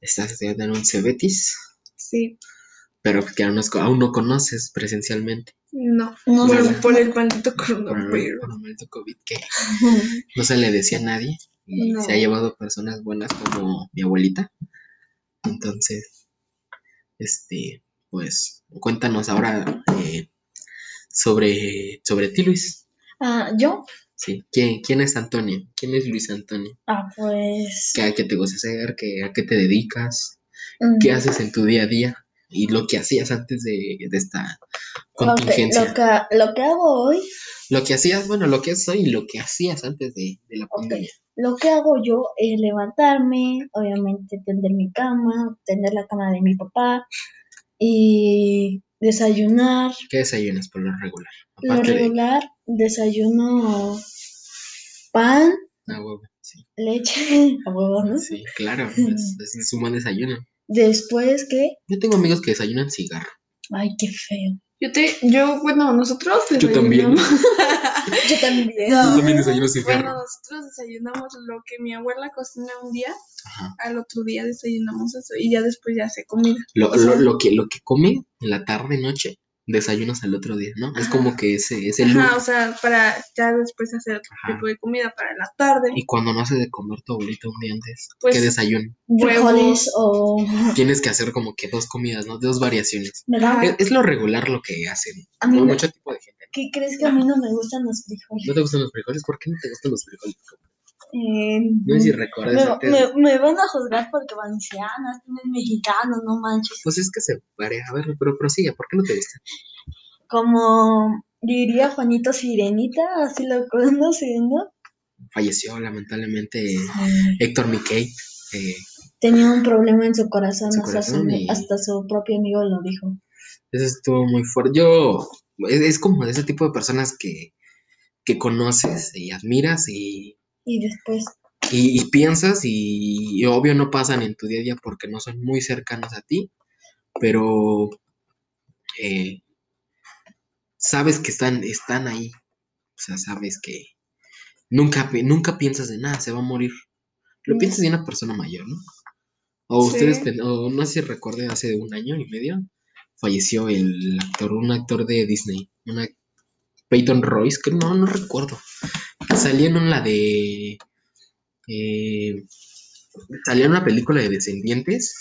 Estás estudiando en un Cebetis, sí. pero que aún no, aún no conoces presencialmente. No, No por, por el maldito Por el, coronavirus. por el maldito COVID que no se le decía a nadie y No. se ha llevado personas buenas como mi abuelita. Entonces, este, pues cuéntanos ahora eh, sobre, sobre ti, Luis. Ah, ¿yo? Sí. ¿Quién, quién es Antonio? ¿Quién es Luis Antonio? Ah, pues... ¿Qué, qué te gusta hacer? ¿Qué, ¿A qué te dedicas? ¿Qué haces en tu día a día? Y lo que hacías antes de, de esta contingencia. lo, que, lo que hago hoy, Lo que hacías, bueno, lo que es hoy y lo que hacías antes de, de la pandemia. lo que hago yo es levantarme, obviamente tender mi cama, tender la cama de mi papá y desayunar. ¿Qué desayunas por lo regular? Lo Aparte de regular, desayuno pan, ah, huevo, sí. leche, a huevo, ¿no? Sí, claro, es, es un buen desayuno. Después, ¿qué? Yo tengo amigos que desayunan cigarro. Ay, qué feo. Yo te, yo, bueno, nosotros Yo también. desayunamos- Yo también. No. Yo también desayuno Bueno, cigarro. nosotros desayunamos lo que mi abuela cocina un día, Ajá. al otro día desayunamos eso y ya después ya se comida. Lo, o sea- lo, lo que, lo que come en la tarde, noche, desayunas al otro día, ¿no? Es como que ese es el Ajá, look. o sea, para ya después hacer otro Ajá. tipo de comida para la tarde. Y cuando no hace de comer tu abuelita un día antes, Pues- ¿qué desayuno? Frijoles o... Tienes que hacer como que dos comidas, ¿no? Dos variaciones. ¿Verdad? Es, es lo regular lo que hacen A mí mucho tipo de gente. ¿Qué crees que a mí no me gustan los frijoles? ¿No te gustan los frijoles? ¿Por qué no te gustan los frijoles? Eh, No sé si recuerdas me, me- me van a juzgar porque valencianas, tienen mexicanos, no manches. Pues es que se varía. A ver, pero prosigue, ¿por qué no te gustan? Como diría Juanito Sirenita, así lo conocen, ¿no? Falleció lamentablemente Héctor Miquel. eh, Tenía un problema en su corazón, Su hasta, corazón su, y- hasta su propio amigo lo dijo. eso estuvo muy fuerte. Yo, es, es como de ese tipo de personas que, que conoces y admiras y, Y después, y, y piensas y, y obvio no pasan en tu día a día porque no son muy cercanos a ti, pero eh, sabes que están, están ahí. O sea, sabes que nunca, nunca piensas de nada, se va a morir. Lo Mm. piensas de una persona mayor, ¿no? O Sí. ustedes, o no sé si recuerden, hace un año y medio falleció el actor, un actor de Disney, una Peyton Royce, que no, no recuerdo. Salía en la de. eh, salía en una película de Descendientes.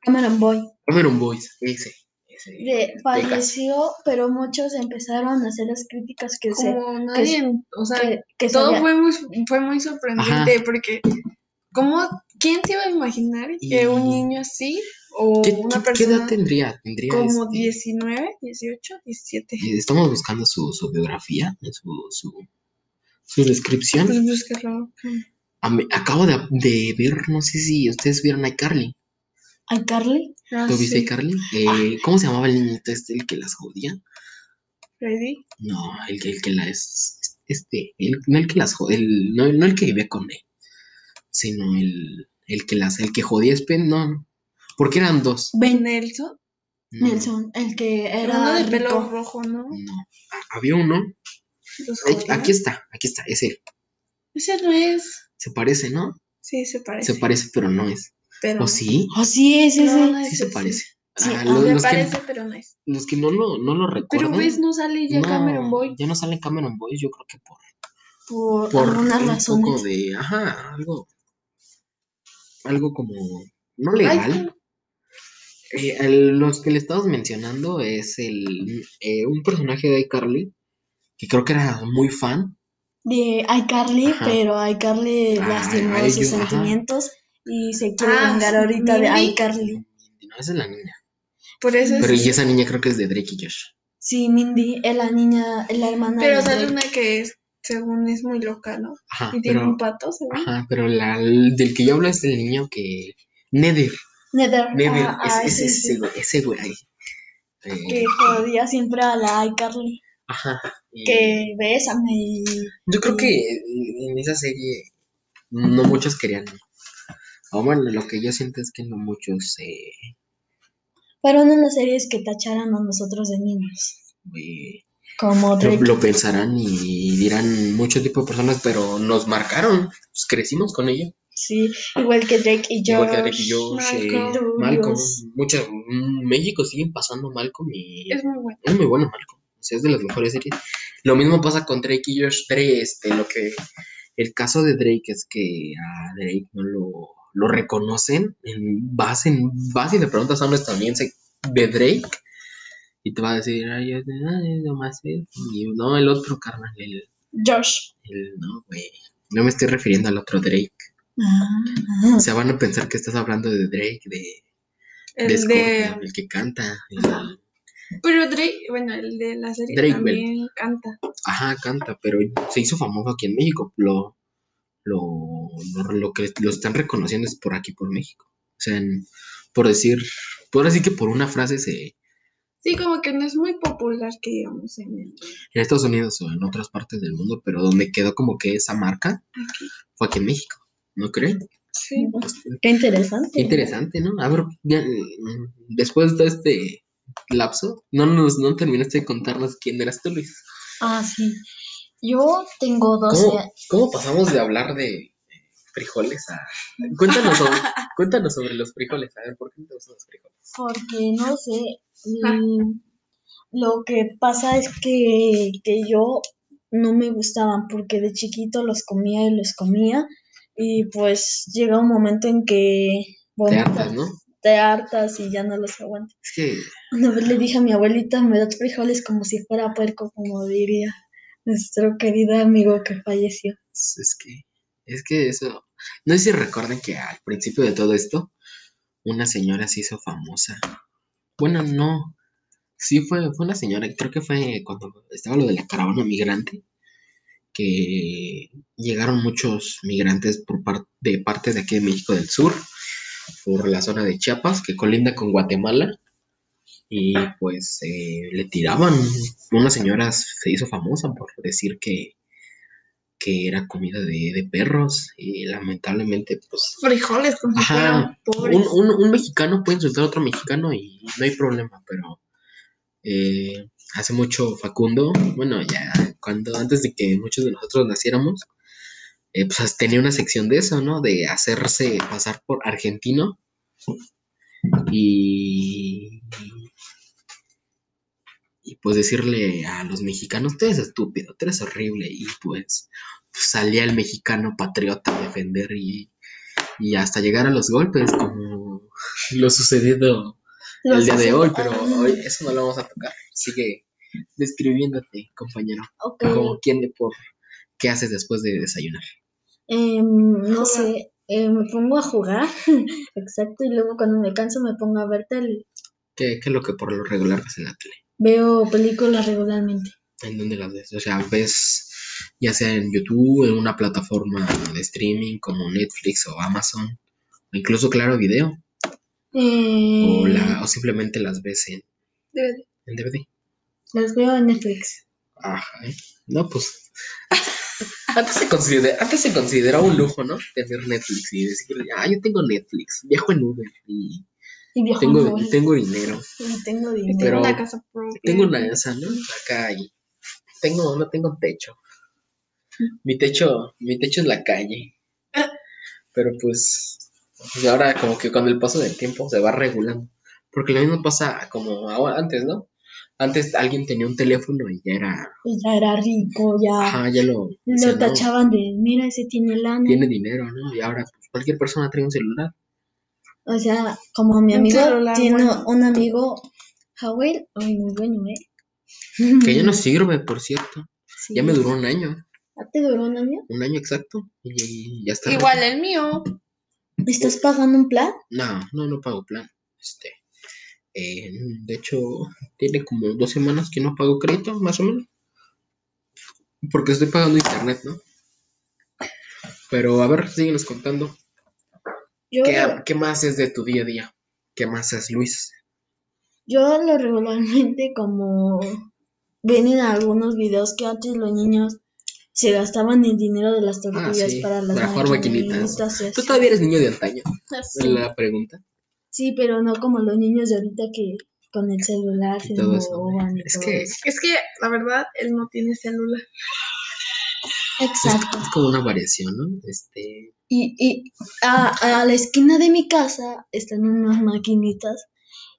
Cameron Boy. Cameron Boys, ese. ese De, Pecas. falleció, pero muchos empezaron a hacer las críticas que se... Como nadie, o sea, que, que todo fue muy, fue muy sorprendente porque, ¿cómo, ¿quién se iba a imaginar que un niño así o ¿Qué, una qué- qué edad persona tendría? Tendría como este, 19, 18, 17? eh, Estamos buscando su, su biografía, su, su, su descripción. Pues. A mí- acabo de, de ver, no sé si ustedes vieron a iCarly. iCarly. Ah, ¿Tú viste sí. iCarly? Eh, ¿Cómo se llamaba el niñito este, el que las jodía? Freddy. No, el, que- el que las. Este, el, no el que las jodía, el, no, no el que vivía con él, sino el, el que las, el que jodía es no, no, porque eran dos. Ben Nelson. No, Nelson, el que Era uno de pelo rojo, ¿no? No, Ah, había uno. Ay. Aquí está, aquí está, ese. Ese no es. Se parece, ¿no? Sí, se parece. Se parece, pero no es. pero ¿O sí? Oh, sí, es ese. No, no Sí es se ese. parece. Sí, Ah, los, parece, que, pero no es. los que no lo, no lo Pero ves, no sale ya no, Cameron Boy. Ya no sale Cameron Boy, yo creo que por, Por, por algunas un razones. poco de, ajá, algo, algo como, no legal. Eh, el- los que le estabas mencionando es el, eh, un personaje de iCarly, que creo que era muy fan, De iCarly, Ajá. pero iCarly Ah, lastimó sus ellos, ajá. sentimientos y se quiere Ah, vengar ahorita de iCarly. no, esa es la niña, Por eso pero es. y esa niña creo que es de Drake y Josh. Sí, Mindy es la niña, es la hermana Pero de sale una que es, según es muy loca, ¿no? Ajá, Y tiene pero, un pato, según. ajá, pero la, el del que yo hablo es del niño que, Nether, Nether. Nether, ah, ah, ese, sí, ese, sí, ese güey, ese güey ahí. Eh, Que jodía siempre a la iCarly. Ajá. y- Que bésame. Yo creo que en esa serie no muchos querían. O bueno, lo que yo siento es que no muchos eh, Fueron unas series que tacharan a nosotros de niños. eh, Como lo, lo pensarán y dirán mucho tipo de personas, pero nos marcaron. Pues crecimos con ello. Sí, igual que Drake y Josh. Igual que Drake y Josh, eh, Malcolm. Muchas, mm, México siguen pasando Malcolm y Es muy bueno. es muy bueno Malcolm. Es de las mejores series. Lo mismo pasa con Drake y Josh Drake, este, lo que, el caso de Drake es que a Drake no lo, lo reconocen, en, vas, en, vas y le preguntas a un estadounidense de Drake, y te va a decir, ay, es nomás él, y no, el otro, carnal, el, Josh. el, no, güey, no me estoy refiriendo al otro Drake. Ah. O sea, van a pensar que estás hablando de Drake, de, El de. Scorpion, el que canta. el- Pero Drake, bueno, el de la serie Drake también canta. ajá, canta, pero se hizo famoso aquí en México. Lo, lo, lo, lo que lo están reconociendo es por aquí, por México. O sea, en- por decir, por decir que por una frase se, Sí, como que no es muy popular que digamos en el. en Estados Unidos o en otras partes del mundo, pero donde quedó como que esa marca Aquí. fue aquí en México. ¿No creen? Sí. Qué interesante. Qué interesante, ¿no? A ver, ya, mm, después de este lapso, no nos no terminaste de contarnos quién eras tú, Luis. Ah, sí. Yo tengo 12 ¿Cómo, cómo pasamos de hablar de frijoles a... Cuéntanos sobre, cuéntanos sobre los frijoles, a ver, ¿por qué no te gustan los frijoles? porque no sé. mm, Lo que pasa es que, que yo no me gustaban porque de chiquito los comía y los comía y pues llega un momento en que Te hartas, ¿no? Te hartas y ya no los aguantas. Una vez le dije a mi abuelita, me das frijoles como si fuera puerco, como diría nuestro querido amigo que falleció. es, es que es que eso... No sé si recuerden que al principio de todo esto, una señora se hizo famosa. Bueno, no. Sí fue, fue una señora, creo que fue cuando estaba lo de la caravana migrante, que llegaron muchos migrantes por par- de parte de aquí de México del Sur, por la zona de Chiapas, que colinda con Guatemala, y pues eh, le tiraban. Una señora se hizo famosa por decir que, que era comida de, de perros, y lamentablemente, pues Frijoles, como Ajá, fueran un, un- un mexicano puede insultar a otro mexicano y no hay problema, pero eh, hace mucho Facundo, bueno, ya cuando antes de que muchos de nosotros naciéramos, eh, pues tenía una sección de eso, ¿no? De hacerse pasar por argentino y, y pues decirle a los mexicanos, tú eres estúpido, tú eres horrible y pues, pues, salía el mexicano patriota a defender y y hasta llegar a los golpes, como lo sucedido el día de hoy, pero hoy eso no lo vamos a tocar. Sigue describiéndote, compañero, ok. como quién de por qué haces después de desayunar. Em, no Jugar. sé, eh, me pongo a jugar, exacto, y luego cuando me canso me pongo a ver tele. ¿Qué, qué es lo que por lo regular ves en la tele? Veo películas regularmente. ¿En dónde las ves? O sea, ves ya sea en YouTube, en una plataforma de streaming como Netflix o Amazon, o incluso Claro Video, Eh, o, la, o simplemente las ves en, Debe- en DVD. Las veo en Netflix. Ajá, ¿eh? No, pues. Antes se, considera, antes se consideraba un lujo, ¿no? Tener Netflix y decir, ah, yo tengo Netflix, viajo en Uber y Y viajo tengo, en Uber, y tengo dinero. y tengo y dinero. tengo una casa propia. Tengo una esa, ¿no? Acá y tengo, no tengo techo. Mi techo, mi techo es la calle. Pero pues, pues ahora como que con el paso del tiempo se va regulando. Porque lo mismo pasa como ahora, antes, ¿no? Antes alguien tenía un teléfono y ya era, Y ya era rico, ya ajá, ya lo, lo tachaban de, mira, ese tiene lana. tiene dinero, ¿no? Y ahora pues, cualquier persona trae un celular. O sea, como mi amigo celular tiene bueno. un amigo, Howell, ay, muy bueno, ¿eh? Que ya no sirve, por cierto. Sí. Ya me duró un año, ¿Ya te duró un año? un año exacto. Y, ya está. Igual el mío. ¿Estás pagando un plan? No, no, no pago plan. Este, eh, de hecho, tiene como dos semanas que no pago crédito, más o menos. Porque estoy pagando internet, ¿no? Pero a ver, síguenos contando. Yo, ¿Qué, qué más es de tu día a día? ¿Qué más es, Luis? yo lo regularmente como ven en algunos videos que antes los niños se gastaban el dinero de las tortillas Ah, sí, para las maquinitas. maquinitas ¿Tú todavía eres niño de antaño? Sí. La pregunta. Sí, pero no como los niños de ahorita que con el celular Y se todo eso, emboban y Es todo que eso. Es que, la verdad, él no tiene celular. Exacto. es como una variación, ¿no? Este, Y, y a, a la esquina de mi casa están unas maquinitas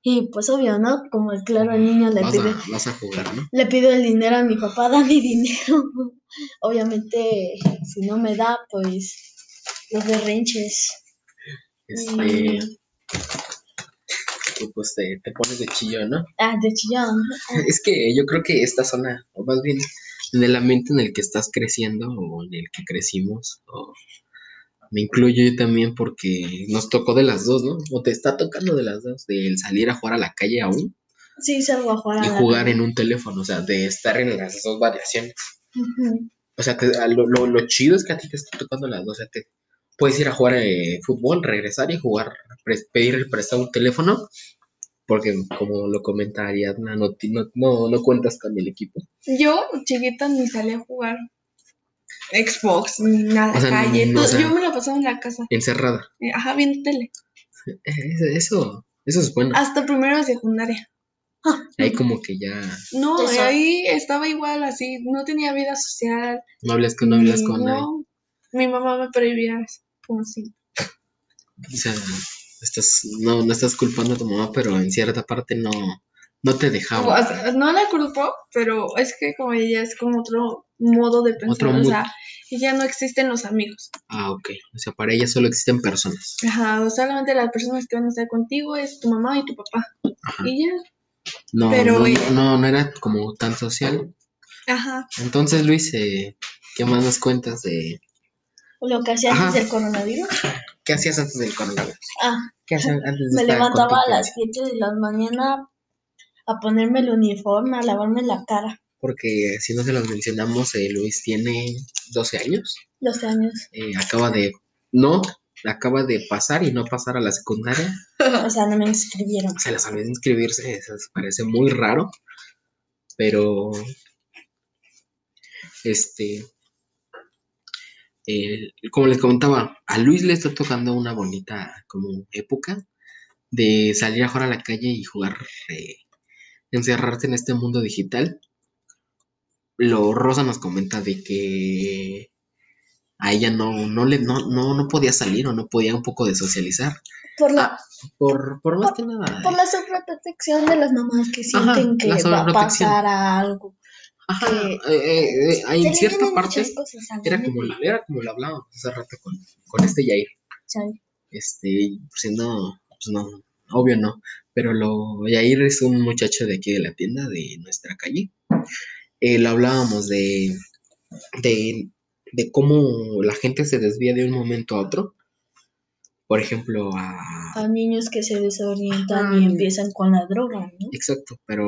Y pues obvio, ¿no? Como el claro el niño le Vas pide, a, vas a jugar, ¿no? le pido el dinero a mi papá, da mi dinero. Obviamente, si no me da, pues los berrinches. Este. Y pues te, te pones de chillón, ¿no? Ah, de chillón. Es que yo creo que esta zona, o más bien en el ambiente en el que estás creciendo o en el que crecimos, o me incluyo yo también porque nos tocó de las dos, ¿no? O te está tocando de las dos, del salir a jugar a la calle aún Sí, salgo a jugar a y la jugar calle. en un teléfono, o sea, de estar en las dos variaciones. O sea, te- a lo, lo, lo chido es que a ti te está tocando las dos, o sea, te puedes ir a jugar eh, fútbol, regresar y jugar, pedir el prestado un teléfono, porque como lo comenta Ariadna, no, no, no, no cuentas con el equipo. Yo, chiquita, ni salí a jugar Xbox, ni nada O sea, la calle. no, o No, sea- yo me la pasaba en la casa. Encerrada. eh, Ajá, viendo tele. Eh, Eso, eso es bueno. Hasta primero de secundaria. Ahí como que ya No, Eso. ahí estaba igual así. No tenía vida social. no hablas con, no hablas con nadie. Mi mamá me prohibía eso. O sea, estás, no, no estás culpando a tu mamá, pero en cierta parte no, no te O dejaba. sea, no la culpo, pero es que como ella es como otro modo de pensar. Otro o sea, y ya no existen los amigos. Ah, ok. O sea, para ella solo existen personas. Ajá, o solamente las personas que van a estar contigo es tu mamá y tu papá. Ajá. Y ya. No, Pero, no, no, no era como tan social. Ajá. Entonces, Luis, eh, ¿qué más nos cuentas de Lo que hacía Ajá. antes del coronavirus. qué hacías antes del coronavirus? Ah, ¿Qué hacías antes de me levantaba a las infancia? 7 de la mañana a ponerme el uniforme, a lavarme la cara. Porque si no se los mencionamos, eh, Luis tiene 12 años. 12 años. eh, acaba de, no, acaba de pasar y no pasar a la secundaria. O sea, no me inscribieron. Se les olvidó inscribirse, eso es- parece muy raro, pero este, eh, como les comentaba, a Luis le está tocando una bonita como época de salir a jugar a la calle y jugar, eh, encerrarse en este mundo digital. Lo Rosa nos comenta de que a ella no, no le, no, no, no podía salir o no podía un poco de socializar. Por la, Ah, por, por más que nada. por la sobreprotección de las mamás que Ajá, sienten que la va a pasar algo. Ajá, que- eh, eh, eh, en cierta parte cosas era como, era como lo hablábamos hace rato con, con este Jair. ¿sabes? Este, siendo, pues no, obvio no, pero lo, Jair es un muchacho de aquí de la tienda, de nuestra calle. Eh, lo hablábamos de, de, de cómo la gente se desvía de un momento a otro. Por ejemplo, a, A niños que se desorientan Ah. y empiezan con la droga, ¿no? Exacto, pero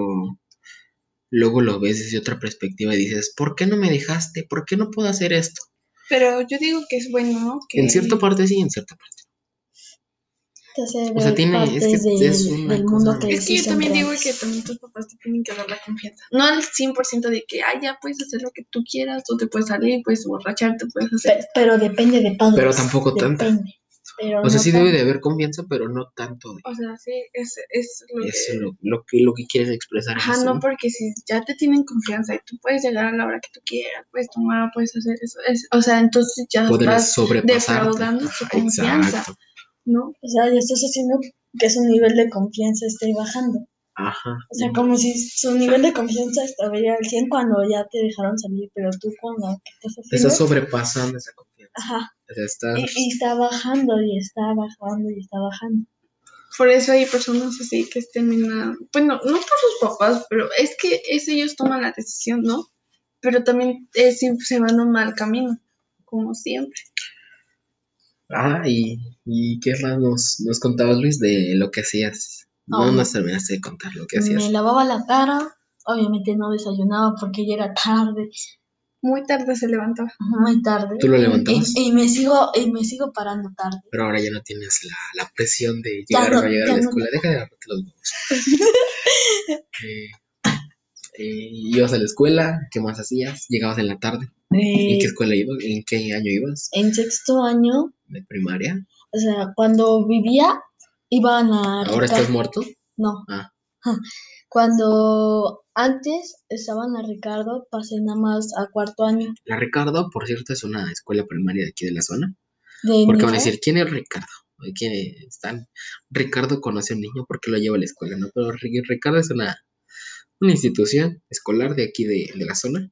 luego lo ves desde otra perspectiva y dices, ¿por qué no me dejaste? ¿Por qué no puedo hacer esto? Pero yo digo que es bueno, ¿no? Que En cierta parte sí, en cierta parte. O sea, tiene- es que es una del mundo cosa- que Es que yo también digo que también tus papás te tienen que dar la confianza. No al 100% de que, ah, ya puedes hacer lo que tú quieras, tú te puedes salir, puedes borracharte, puedes hacer... Pe- Pero, depende de padres. Pero tampoco. Depende. Pero O sea, no sí debe de haber confianza, pero no tanto de O sea, sí, es, es lo es que... lo, lo que lo que quieren expresar. Ajá, eso, no, porque si ya te tienen confianza y tú puedes llegar a la hora que tú quieras, puedes tomar, puedes hacer eso, es, o sea, entonces ya vas sobrepasar. defraudando su confianza, ¿no? O sea, ya estás haciendo que su nivel de confianza esté bajando. Ajá. O sea, como si su nivel de confianza estaría al 100 cuando ya te dejaron salir, pero tú que estás haciendo. Estás sobrepasando esa confianza. Ajá. Y, y está bajando y está bajando y está bajando. Por eso hay personas así que estén en la... Bueno, no por sus papás, pero es que es ellos toman la decisión, ¿no? Pero también es, si se van a un mal camino, como siempre. Ah, y, y qué más nos, nos contabas, Luis, de lo que hacías. No nos terminaste de contar lo que hacías. Me lavaba la cara, obviamente no desayunaba porque ya era tarde, Muy tarde se levantaba. muy tarde. ¿Tú lo levantabas? Y, y me sigo, y me sigo parando tarde. Pero ahora ya no tienes la, la presión de llegar o no, no llegar a la no. escuela. Deja de darte los huevos. Eh, eh, ibas a la escuela, ¿qué más hacías? Llegabas en la tarde. ¿En Eh, qué escuela ibas? ¿En qué año ibas? en sexto año, ¿De primaria? o sea, cuando vivía, iba a ¿Ahora estás muerto? No. Ah. Cuando antes estaba en la Ricardo, pasé nada más a cuarto año La Ricardo, por cierto, es una escuela primaria de aquí de la zona. de Porque van a decir, ¿quién es Ricardo? que están, Ricardo conoce a un niño porque lo lleva a la escuela, ¿no? Pero Ricardo es una, una institución escolar de aquí de, de la zona.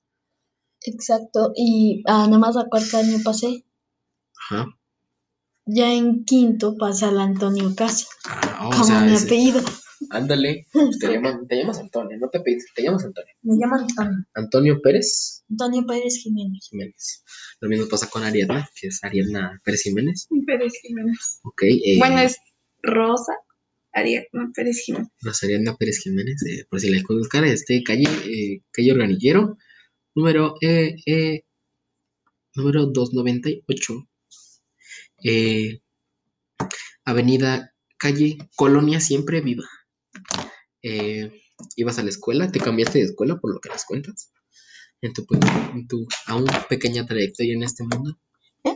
Exacto, y ah, nada más a cuarto año pasé. Ajá. Ya en quinto pasa el Antonio Caso, Ah, o como sea, mi ese- apellido. Ándale, te llamas, te llamas Antonio, no te pides, te llamas Antonio. Me llaman Antonio. Antonio Pérez Antonio Pérez Jiménez. Jiménez. Lo mismo pasa con Ariadna, que es Ariadna Pérez Jiménez. Pérez Jiménez. Ok. eh, Bueno, es Rosa Ariadna Pérez Jiménez. Rosa Ariadna Pérez Jiménez, eh, por si la buscar, este calle, eh, calle Organillero, número, eh, eh, número 298. Eh, avenida, calle, Colonia Siempre Viva. Eh, ibas a la escuela, te cambiaste de escuela por lo que nos cuentas. En tu, en tu aún pequeña trayectoria en este mundo. ¿Eh?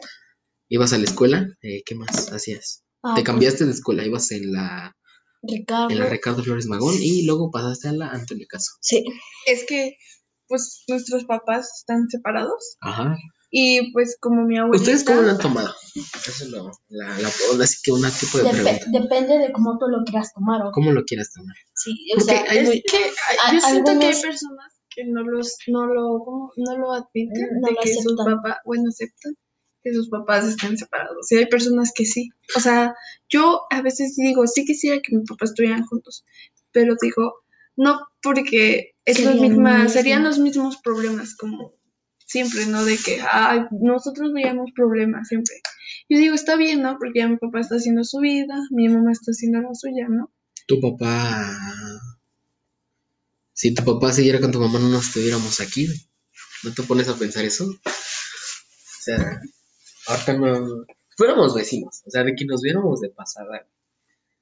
Ibas a la escuela, eh, ¿qué más hacías? Ah, te pues, cambiaste de escuela, ibas en la, Ricardo. en la Ricardo Flores Magón y luego pasaste a la Antonio Caso. Sí. Es que, pues, nuestros papás están separados. Ajá. Y pues, como mi abuelita. ¿Ustedes cómo lo han tomado? Eso es lo, la, la, ahora sí que una tipo de Depe- pregunta. depende de cómo tú lo quieras tomar. ¿o? ¿Cómo lo quieras tomar? Sí, o Porque sea, hay Es muy- que hay- yo siento que hay personas que no los no lo no lo admiten No de lo que sus papás bueno aceptan que sus papás estén separados y hay personas que sí o sea yo a veces digo sí quisiera que mis papás estuvieran juntos pero digo no porque es Serían misma mismos. serían los mismos problemas como siempre no de que ay, nosotros veíamos problemas siempre yo digo está bien no porque ya mi papá está haciendo su vida mi mamá está haciendo la suya no Tu papá. Si tu papá siguiera con tu mamá, no nos estuviéramos aquí. güey. ¿No te pones a pensar eso? O sea, ahorita no. Fuéramos vecinos. O sea, de que nos viéramos de pasada.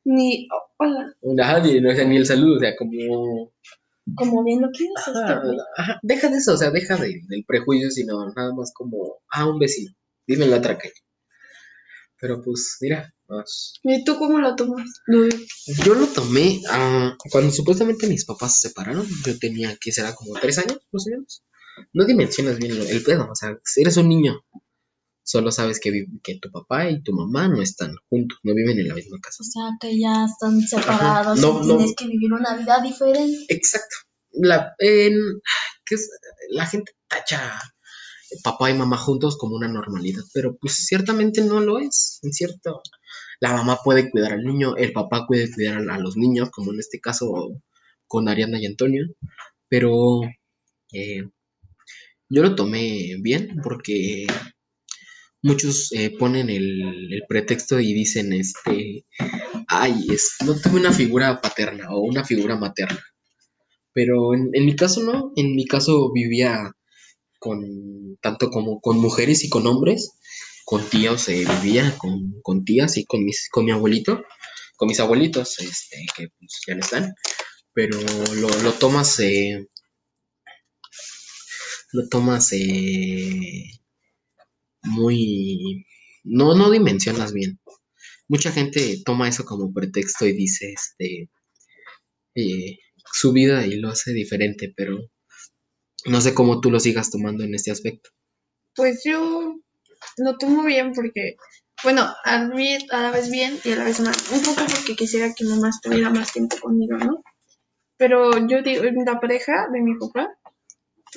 ni oh, hola Ajá, ni, o sea, ni el saludo, o sea, como. Como bien lo quieres. Ajá, este, güey. ajá, deja de eso, o sea, deja de- del prejuicio, sino nada más como. Ah, un vecino. Dime la otra calle. Pero pues, mira, más. ¿Y tú cómo lo tomas? Yo lo tomé ah, cuando supuestamente mis papás se separaron. Yo tenía que será como tres años, más o menos. No dimensionas bien el pedo. O sea, eres un niño, solo sabes que, que tu papá y tu mamá no están juntos, no viven en la misma casa. O sea, que ya están separados No, y no. tienes que vivir una vida diferente. Exacto. La, en- que es- la gente tacha papá y mamá juntos como una normalidad, pero pues ciertamente no lo es. En cierto, la mamá puede cuidar al niño, el papá puede cuidar a, a los niños, como en este caso con Ariana y Antonio, pero eh, yo lo tomé bien porque muchos eh, ponen el, el pretexto y dicen, este, ay, es, no tuve una figura paterna o una figura materna. Pero en, en mi caso no, en mi caso vivía con, tanto como con mujeres y con hombres, con tíos, eh, vivía con, con tías y con, mis, con mi abuelito, con mis abuelitos, este, que pues, ya no están, pero lo, lo tomas, eh, lo tomas eh, muy, no, no dimensionas bien. Mucha gente toma eso como pretexto y dice, este, eh, su vida y lo hace diferente, pero no sé cómo tú lo sigas tomando en este aspecto. Pues yo lo tomo bien porque, bueno, a, mí, a la vez bien y a la vez mal. Un poco porque quisiera que mamá estuviera más tiempo conmigo, ¿no? Pero yo digo, la pareja de mi papá,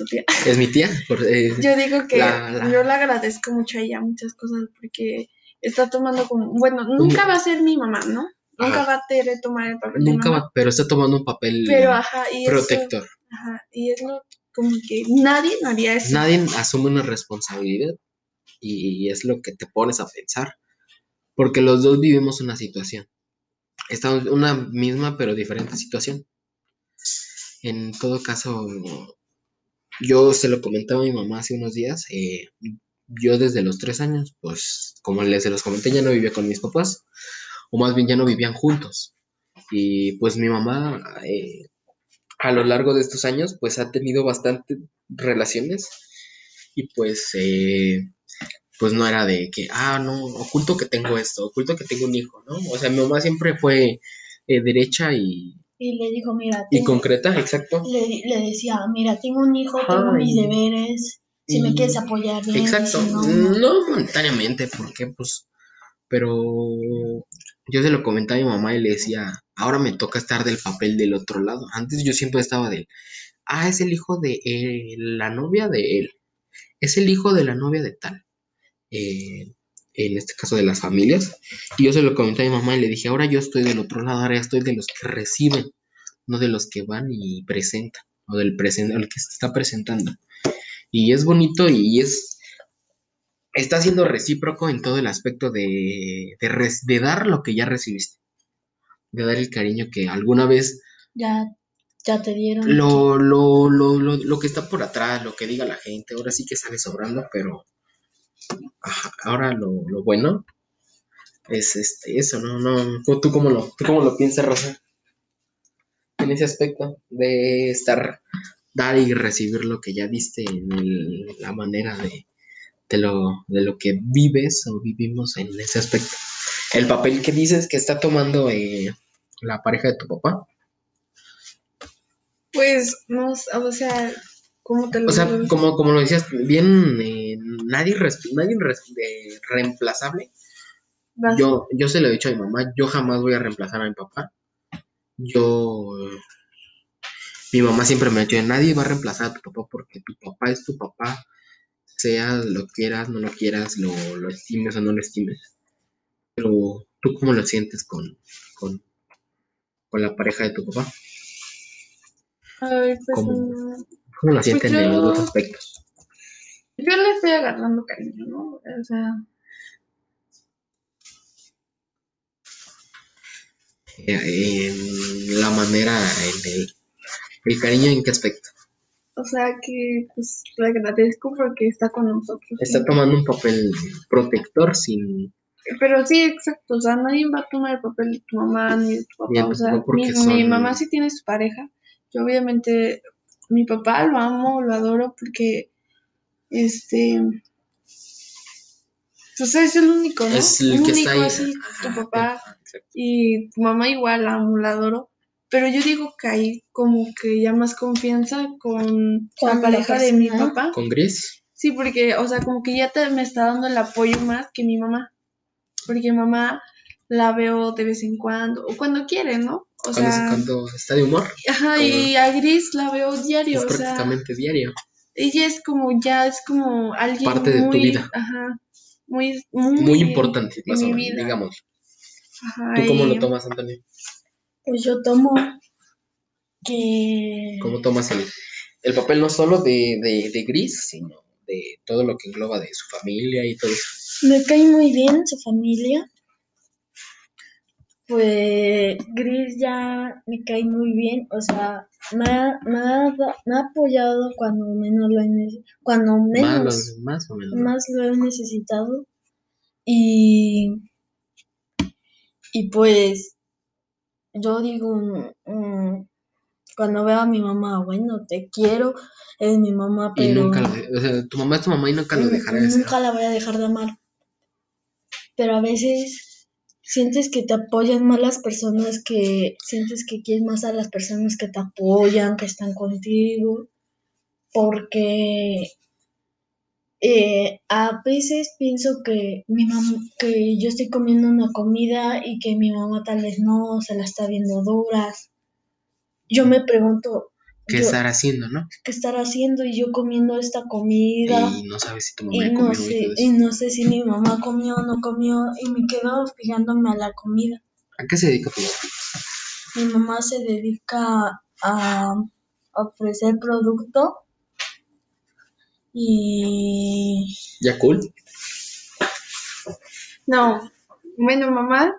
tu tía, Es mi tía, por- eh, yo digo que La- la- yo le agradezco mucho a ella muchas cosas porque está tomando como, bueno, nunca va a ser mi mamá, ¿no? Nunca Ajá. va a querer tomar el papel de nunca mamá. va, pero está tomando un papel Pero ajá, y eso, protector. ajá, y es lo como que nadie haría eso. Nadie asume una responsabilidad y, es lo que te pones a pensar, porque los dos vivimos una situación. Estamos en una misma pero diferente situación. En todo caso, yo se lo comentaba a mi mamá hace unos días. eh, yo desde los tres años, pues como les se los comenté, ya no vivía con mis papás, o más bien ya no vivían juntos. Y pues mi mamá, eh, a lo largo de estos años, pues ha tenido bastantes relaciones y pues, eh, pues no era de que, ah, no, oculto que tengo esto, oculto que tengo un hijo, ¿no? O sea, mi mamá siempre fue eh, derecha y, Y le dijo, mira, y concreta, exacto. le, le decía, mira, tengo un hijo, tengo mis deberes, si me quieres apoyar bien, Exacto, no, no". no momentáneamente, porque pues Pero yo se lo comentaba a mi mamá y le decía, ahora me toca estar del papel del otro lado. Antes yo siempre estaba del, ah, es el hijo de eh, la novia de él, es el hijo de la novia de tal. Eh, en este caso de las familias. Y yo se lo comenté a mi mamá y le dije, ahora yo estoy del otro lado, ahora estoy de los que reciben, no de los que van y presentan, o del presente, el que se está presentando. Y es bonito y es, está siendo recíproco en todo el aspecto de, de, dar lo que ya recibiste, de dar el cariño que alguna vez... Ya, ya te dieron. Lo, lo, lo, lo, lo que está por atrás, lo que diga la gente, ahora sí que sale sobrando, pero ahora lo, bueno es este, eso, ¿no? no ¿tú, cómo lo, ¿Tú cómo lo piensas, Rosa? En ese aspecto de estar, dar y recibir lo que ya diste en la manera de, de, lo, de lo que vives o vivimos en ese aspecto. El papel que dices que está tomando eh, la pareja de tu papá. Pues, no, o sea, o sea, como, como lo decías, bien, eh, nadie, nadie reemplazable. Yo, yo se lo he dicho a mi mamá, yo jamás voy a reemplazar a mi papá. Yo, mi mamá siempre me ha dicho, nadie va a reemplazar a tu papá porque tu papá es tu papá, sea lo quieras, no lo quieras, lo, lo estimes o no lo estimes. Pero tú cómo lo sientes con, con, con la pareja de tu papá? Ay, pues mm, ¿Cómo lo sienten pues en los dos aspectos? Yo le estoy agarrando cariño, ¿no? O sea. En la manera, en el, el cariño, ¿en qué aspecto? O sea que pues le agradezco porque está con nosotros. Está tomando un papel protector sin... Pero sí, exacto, o sea, nadie va a tomar el papel de tu mamá ni de tu papá. o sea, mi, mi, mamá sí tiene su pareja. Yo obviamente mi papá lo amo, lo adoro porque, este, pues es el único, ¿no? Es el, que está ahí. tu papá y tu mamá igual, la amo, la adoro. Pero yo digo que hay como que ya más confianza con, la pareja de mi papá. ¿Con Gris? Sí, porque, o sea, como que ya te, me está dando el apoyo más que mi mamá. Porque mamá la veo de vez en cuando, o cuando quiere, ¿no? O sea, cuando está de humor. Ajá, y a Gris la veo diario. Es prácticamente diario. Ella es como, ya es como alguien. Parte de tu vida. Ajá. Muy, muy, muy importante, más o menos, digamos. Ajá, ¿Tú cómo lo tomas, Antonio? Pues yo tomo que. ¿Cómo tomas el, el papel no solo de, de, de Gris, sino de todo lo que engloba de su familia y todo eso? Me cae muy bien su familia pues Gris ya me cae muy bien, o sea, me ha, me apoyado cuando menos lo he, cuando menos, más, o menos. más lo he necesitado y, y pues yo digo, mm, cuando veo a mi mamá, bueno, te quiero, es mi mamá, pero... Y nunca o sea, tu mamá es tu mamá y nunca lo Nunca la voy a dejar de amar. Pero a veces sientes que te apoyan más las personas que sientes que quieres más a las personas que te apoyan, que están contigo, porque eh, a veces pienso que mi que yo estoy comiendo una comida y que mi mamá tal vez no se la está viendo duras. Yo me pregunto, qué estar haciendo, ¿no? ¿Qué estar haciendo? Y yo comiendo esta comida. Y no sabes si tu mamá y comió. No sé, y, no sé si mi mamá comió o no comió. Y me quedo fijándome a la comida. ¿A qué se dedica tu mamá? Mi mamá se dedica a ofrecer producto. Y. ¿Ya cool? No. Bueno, mamá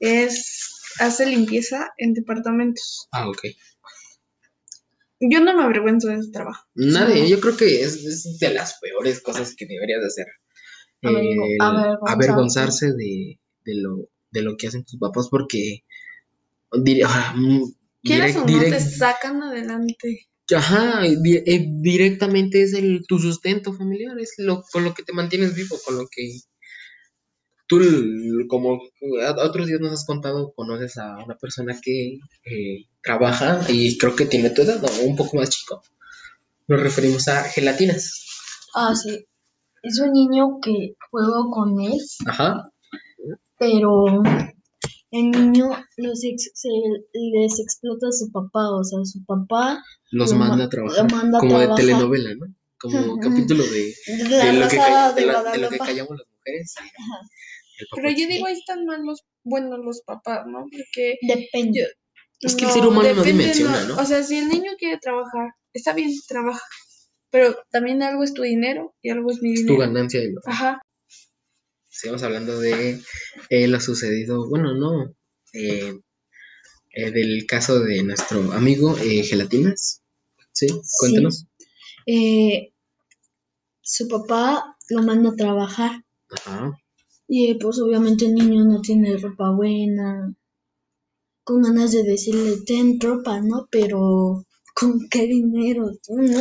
es. hace limpieza en departamentos. Ah, ok. Yo no me avergüenzo de ese trabajo. Nadie, yo creo que es, de las peores cosas que deberías de hacer. avergonzarse de, de, lo, de lo que hacen tus papás porque mm, direct, o no te sacan adelante. Ajá, eh, directamente es el, tu sustento familiar, es lo, con lo que te mantienes vivo, con lo que tú, como otros días nos has contado, conoces a una persona que eh, trabaja y creo que tiene tu edad o un poco más chico. Nos referimos a gelatinas. Ah, sí. Es un niño que juego con él. Ajá. pero el niño los ex- se les explota a su papá, o sea, su papá Los Lo ma- manda a trabajar. lo manda a como de telenovela, ¿no? Como capítulo de, de lo, que Rosa ca- de de la- de lo que Guadalupe. callamos las mujeres. Pero yo digo, ahí están mal los, bueno, los papás, ¿no? Porque Depende. Yo- Es que el ser humano no depende, dimensiona, ¿no? O sea, si el niño quiere trabajar, está bien, trabaja. Pero también algo es tu dinero y algo es mi tu dinero. ganancia. y lo- Ajá. Sigamos hablando de eh, lo sucedido, bueno, no, eh, eh, del caso de nuestro amigo eh, Gelatinas. Sí, cuéntanos. Eh, su papá lo manda a trabajar Ajá. y eh, pues obviamente el niño no tiene ropa buena, con ganas de decirle ten ropa, ¿no? Pero ¿con qué dinero? tú, ¿no?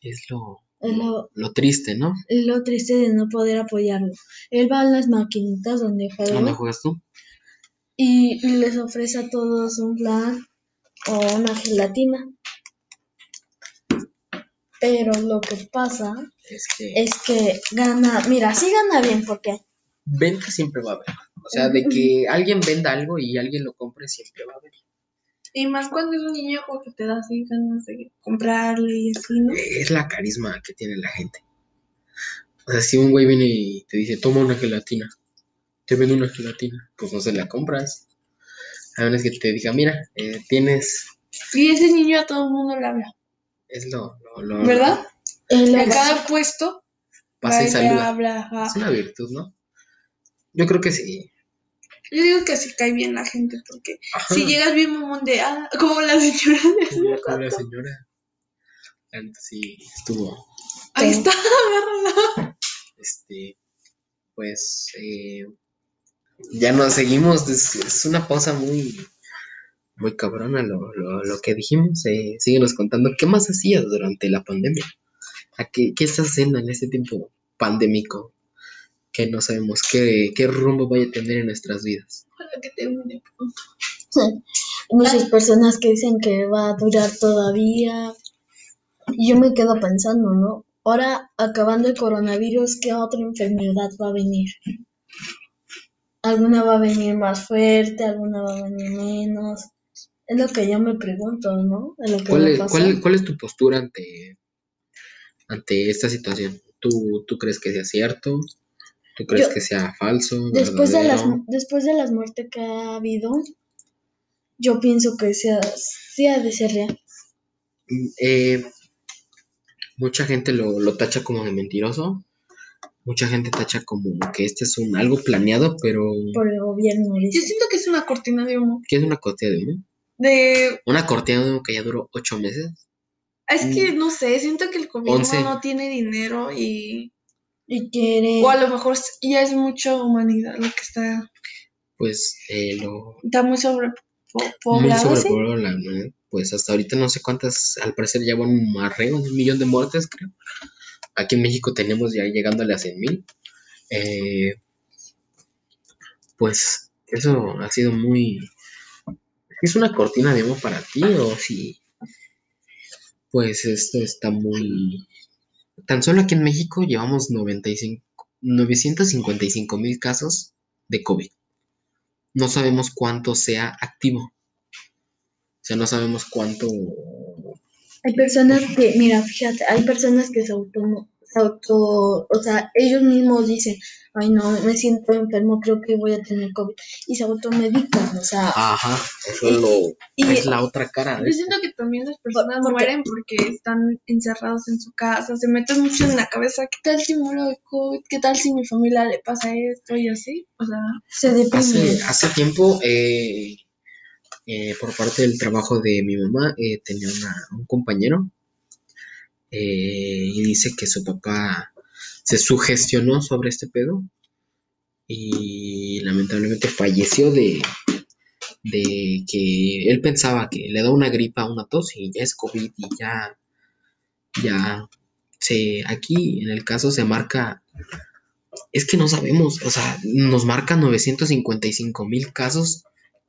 Es lo, Es lo, lo triste, ¿no? es lo triste de no poder apoyarlo. Él va a las maquinitas donde juega ¿Dónde juegas tú? y les ofrece a todos un flan o una gelatina. Pero lo que pasa Es que es que gana, mira, sí gana bien porque venta siempre va a haber. O sea, de que alguien venda algo y alguien lo compre siempre va a haber. Y más cuando es un niño como que te da así ganas de comprarle y así, ¿no? Es la carisma que tiene la gente. O sea, si un güey viene y te dice, toma una gelatina, te vendo una gelatina, pues no se la compras. A menos que te diga, mira, eh, tienes, Y ese niño a todo el mundo le habla, es lo, lo, lo- ¿verdad? En cada puesto pasa y saluda. habla. Es una virtud, ¿no? Yo creo que sí. Yo digo que así cae bien la gente, porque Ajá. si llegas bien mamón de, ah, como la señora de Como- la señora. Sí, estuvo. Ahí está, agárrala. Este, pues, eh, ya nos seguimos. Es, es una pausa muy, muy cabrona lo, lo, lo que dijimos. Eh, síguenos contando qué más hacías durante la pandemia. ¿A qué, ¿Qué estás haciendo en este tiempo pandémico? Que no sabemos qué, qué rumbo vaya a tener en nuestras vidas. Ojalá que termine pronto. muchas personas que dicen que va a durar todavía. Y yo me quedo pensando, ¿no? Ahora, acabando el coronavirus, ¿qué otra enfermedad va a venir? ¿Alguna va a venir más fuerte? ¿Alguna va a venir menos? Es lo que yo me pregunto, ¿no? Es lo que ¿Cuál es, pasar. cuál, cuál es tu postura ante, ante esta situación? ¿Tú, ¿Tú crees que sea cierto? ¿Tú crees Yo- que sea falso? Después de, las, después de las muertes que ha habido, yo pienso que sea, sí ha de ser real. Eh, mucha gente lo, lo tacha como de mentiroso. Mucha gente tacha como que este es un algo planeado, pero por el gobierno. Yo siento que es una cortina de humo. ¿qué es una cortina de humo? De, Una cortina que ya duró ocho meses. es que no sé, siento que el gobierno Once. no tiene dinero y, Y quiere... o a lo mejor ya es mucha humanidad lo que está, Pues eh, lo está muy sobre muy poblado, ¿sí? sobrepoblado. Pues hasta ahorita no sé cuántas, al parecer ya van un marreo de un millón de muertes, creo. Aquí en México tenemos ya llegándole a 100 mil. Eh, pues eso ha sido muy... ¿Es una cortina de humo para ti o si... Pues esto está muy... Tan solo aquí en México llevamos 95, 955 mil casos de COVID. No sabemos cuánto sea activo. O sea, no sabemos cuánto... Hay personas que, mira, fíjate, hay personas que se auto, se auto, o sea, ellos mismos dicen, ay no, me siento enfermo, creo que voy a tener COVID, y se automedican, o sea, Ajá, eso es, lo, y es la otra cara. Yo siento que también las personas porque- mueren porque están encerrados en su casa, se meten mucho en la cabeza, ¿qué tal si muero de COVID? ¿Qué tal si mi familia le pasa esto y así? O sea, se deprimen. Hace, hace tiempo, eh, eh, por parte del trabajo de mi mamá, eh, tenía una- un compañero eh, y dice que su papá se sugestionó sobre este pedo y lamentablemente falleció de, de que él pensaba que le da una gripa, una tos y ya es COVID y ya, ya se, aquí en el caso se marca es que no sabemos, o sea, nos marca 955 mil casos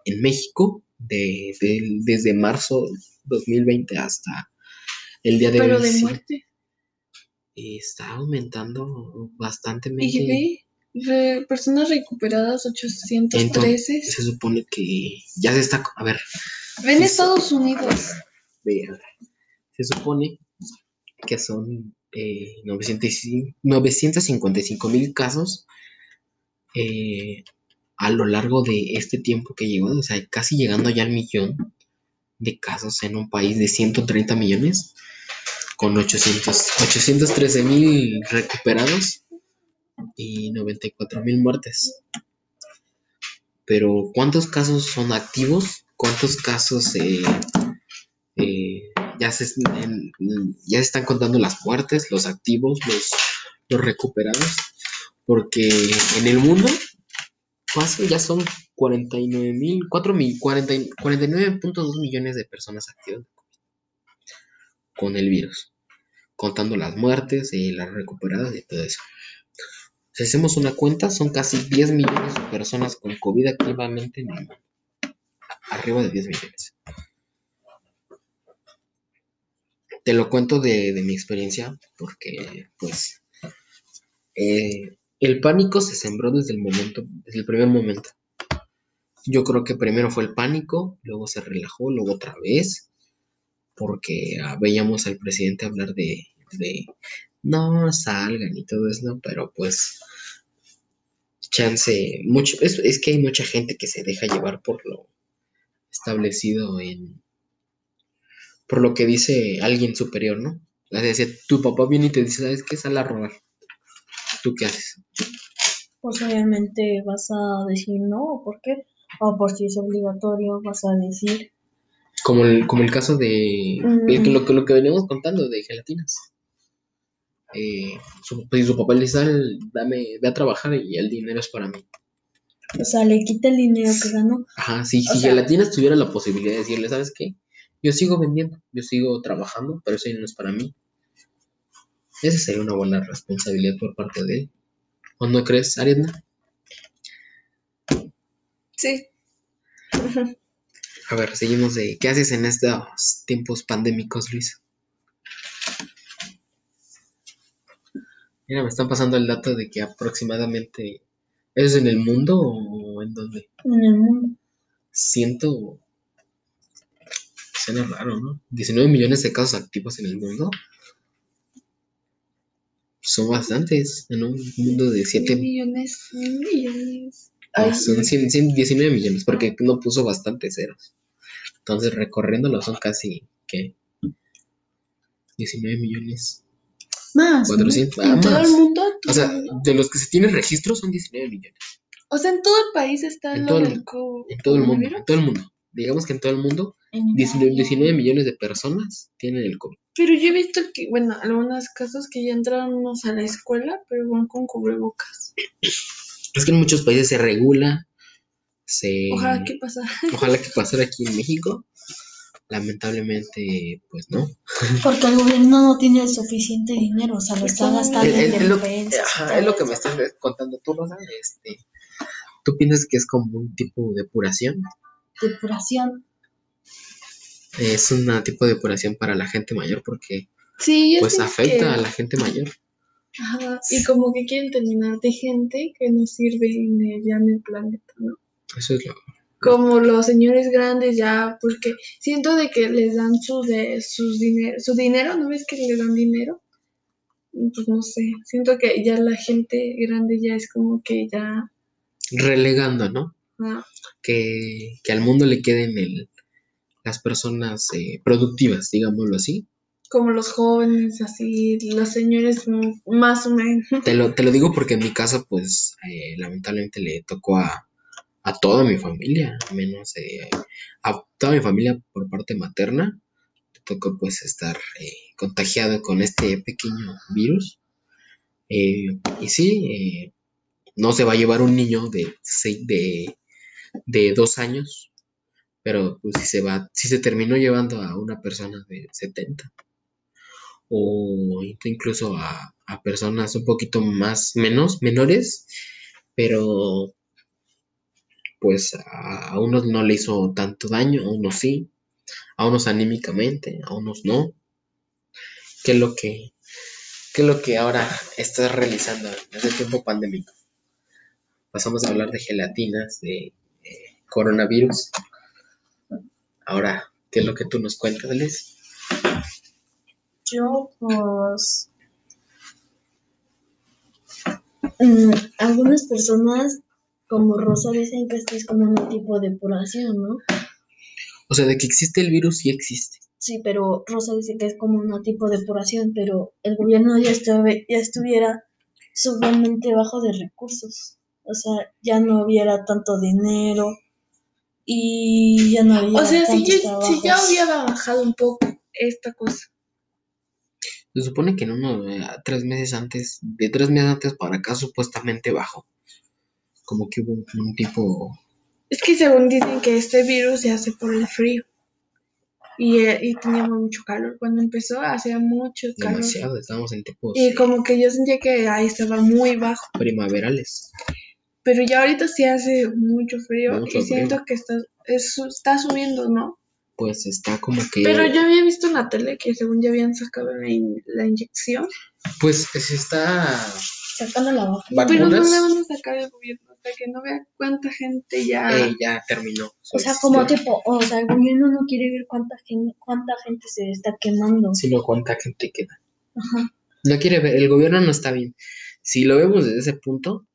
en México de, de- desde marzo 2020 hasta el día de pero hoy. de sí, muerte. Está aumentando Y bastante. ve, Re- personas recuperadas 813. Se supone que ya se está. A ver, Ven Estados Unidos. ve, a ver. Se supone que son eh, 905 955 mil casos eh, a lo largo de este tiempo que llegó, o sea, casi llegando ya al millón de casos en un país de 130 millones, con 800, 813 mil recuperados y 94 mil muertes. Pero ¿cuántos casos son activos? ¿Cuántos casos eh, eh, ya, se, ya están contando las muertes, los activos, los, recuperados? Porque en el mundo fácil ya son 49 mil, 49.2 millones de personas activas con el virus, contando las muertes y las recuperadas y todo eso. Si hacemos una cuenta, son casi 10 millones de personas con COVID activamente en el mundo. Arriba de 10 millones. Te lo cuento de, mi experiencia porque, pues, eh, el pánico se sembró desde el momento, desde el primer momento. Yo creo que primero fue el pánico, luego se relajó, luego otra vez, porque ah, veíamos al presidente hablar de, no salgan y todo eso, pero pues chance, mucho, es, es que hay mucha gente que se deja llevar por lo establecido en, por lo que dice alguien superior, ¿no? Es decir, tu papá viene y te dice, ¿sabes qué? Sal a robar. ¿Tú qué haces? Pues obviamente vas a decir no, ¿por qué? O por si es obligatorio vas a decir, Como el, como el caso de Mm. que- lo, que- lo que veníamos contando de gelatinas. Eh, su, pues, su papá le dice, "Sal, dame, ve a trabajar y el dinero es para mí. o sea, le quita el dinero que ganó. Ajá, si, O si sea- gelatinas tuviera la posibilidad de decirle, ¿sabes qué? Yo sigo vendiendo, yo sigo trabajando, pero eso no es para mí. Esa sería una buena responsabilidad por parte de él. ¿O no crees, Ariadna? Sí. A ver, seguimos de ¿qué haces en estos tiempos pandémicos, Luis? Mira, me están pasando el dato de que aproximadamente ¿es en el mundo o en donde? En el mundo. Siento suena raro, ¿no? 19 millones de casos activos en el mundo. Son bastantes en un mundo de 7 millones, mil millones. Ah, Ay, son 100, 100, 19 millones, porque no puso bastantes ceros. Entonces, recorriéndolo son casi, ¿qué? 19 millones. Más. ¿no? 400, ah, en todo el más. mundo. O sea, de los que se tienen registro son 19 millones. O sea, en todo el país está En lo todo el- del co- En todo el mundo, en todo el mundo. Digamos que en todo el mundo, En 19, Italia. 19 millones de personas tienen el COVID. Pero yo he visto que, bueno, algunos casos que ya entraron a la escuela, pero van con cubrebocas. Es que en muchos países se regula, se... Ojalá que pasa. ojalá que pasara aquí en México. Lamentablemente, pues no. Porque el gobierno no tiene el suficiente dinero, o sea, lo está Es gastando en es lo, ajá, es lo que me estás contando tú, Rosa. Este, ¿Tú piensas que es como un tipo de depuración? Depuración. Es un tipo de depuración para la gente mayor porque Sí, yo pues afecta que- a la gente mayor. Ajá, y como que quieren terminar de gente que no sirve en el, ya en el planeta, ¿no? Eso es lo... Como los señores grandes ya, porque siento de que les dan su, de, sus dinero, su dinero, ¿no ves que les dan dinero? Pues no sé, siento que ya la gente grande ya es como que ya... Relegando, ¿no? ah, Que, que al mundo le queden el, las personas eh, productivas, digámoslo así. Como los jóvenes, así, los señores más o menos. Te lo, te lo digo porque en mi casa, pues, eh, lamentablemente le tocó a, a toda mi familia, menos eh, a toda mi familia por parte materna, le tocó pues estar eh, contagiado con este pequeño virus. Eh, y sí, eh, no se va a llevar un niño de, seis- de, de dos años, pero pues si se va, si se terminó llevando a una persona de 70 o incluso a, a personas un poquito más menos, menores, pero pues a, unos no le hizo tanto daño, a unos sí, a unos anímicamente, a unos no. ¿Qué es lo que, qué es lo que ahora estás realizando en este tiempo pandémico? pasamos a hablar de gelatinas, de eh, coronavirus. Ahora, ¿qué es lo que tú nos cuentas, Liz? Yo, pues. mm, algunas personas, como Rosa, dicen que esto es como un tipo de depuración, ¿no? O sea, de que existe el virus, sí existe. Sí, pero Rosa dice que es como un tipo de depuración, pero el gobierno ya, estuve- ya estuviera sumamente bajo de recursos. O sea, ya no hubiera tanto dinero y ya no había O sea, si, ya hubiera bajado un poco esta cosa. Se supone que en uno, eh, tres meses antes, de tres meses antes para acá, supuestamente bajó. Como que hubo un, un tipo. Es que según dicen que este virus se hace por el frío. Y, eh, y teníamos mucho calor. Cuando empezó hacía mucho calor. demasiado, estábamos en tiempos Y eh, como que yo sentía que ahí estaba muy bajo. primaverales. Pero ya ahorita sí hace mucho frío Mucho y siento que está, es- está subiendo, ¿no? Pues está como que. Pero yo había visto en la tele que según ya habían sacado la, in- la inyección. Pues se está. Sacando la vacuna. Pero no la van a sacar el gobierno hasta que no vea cuánta gente ya... eh, ya terminó. O sea, como tipo, o sea, el gobierno no quiere ver cuánta gente, cuánta gente se está quemando. Sino cuánta gente queda. Ajá. No quiere ver, el gobierno no está bien. Si lo vemos desde ese punto,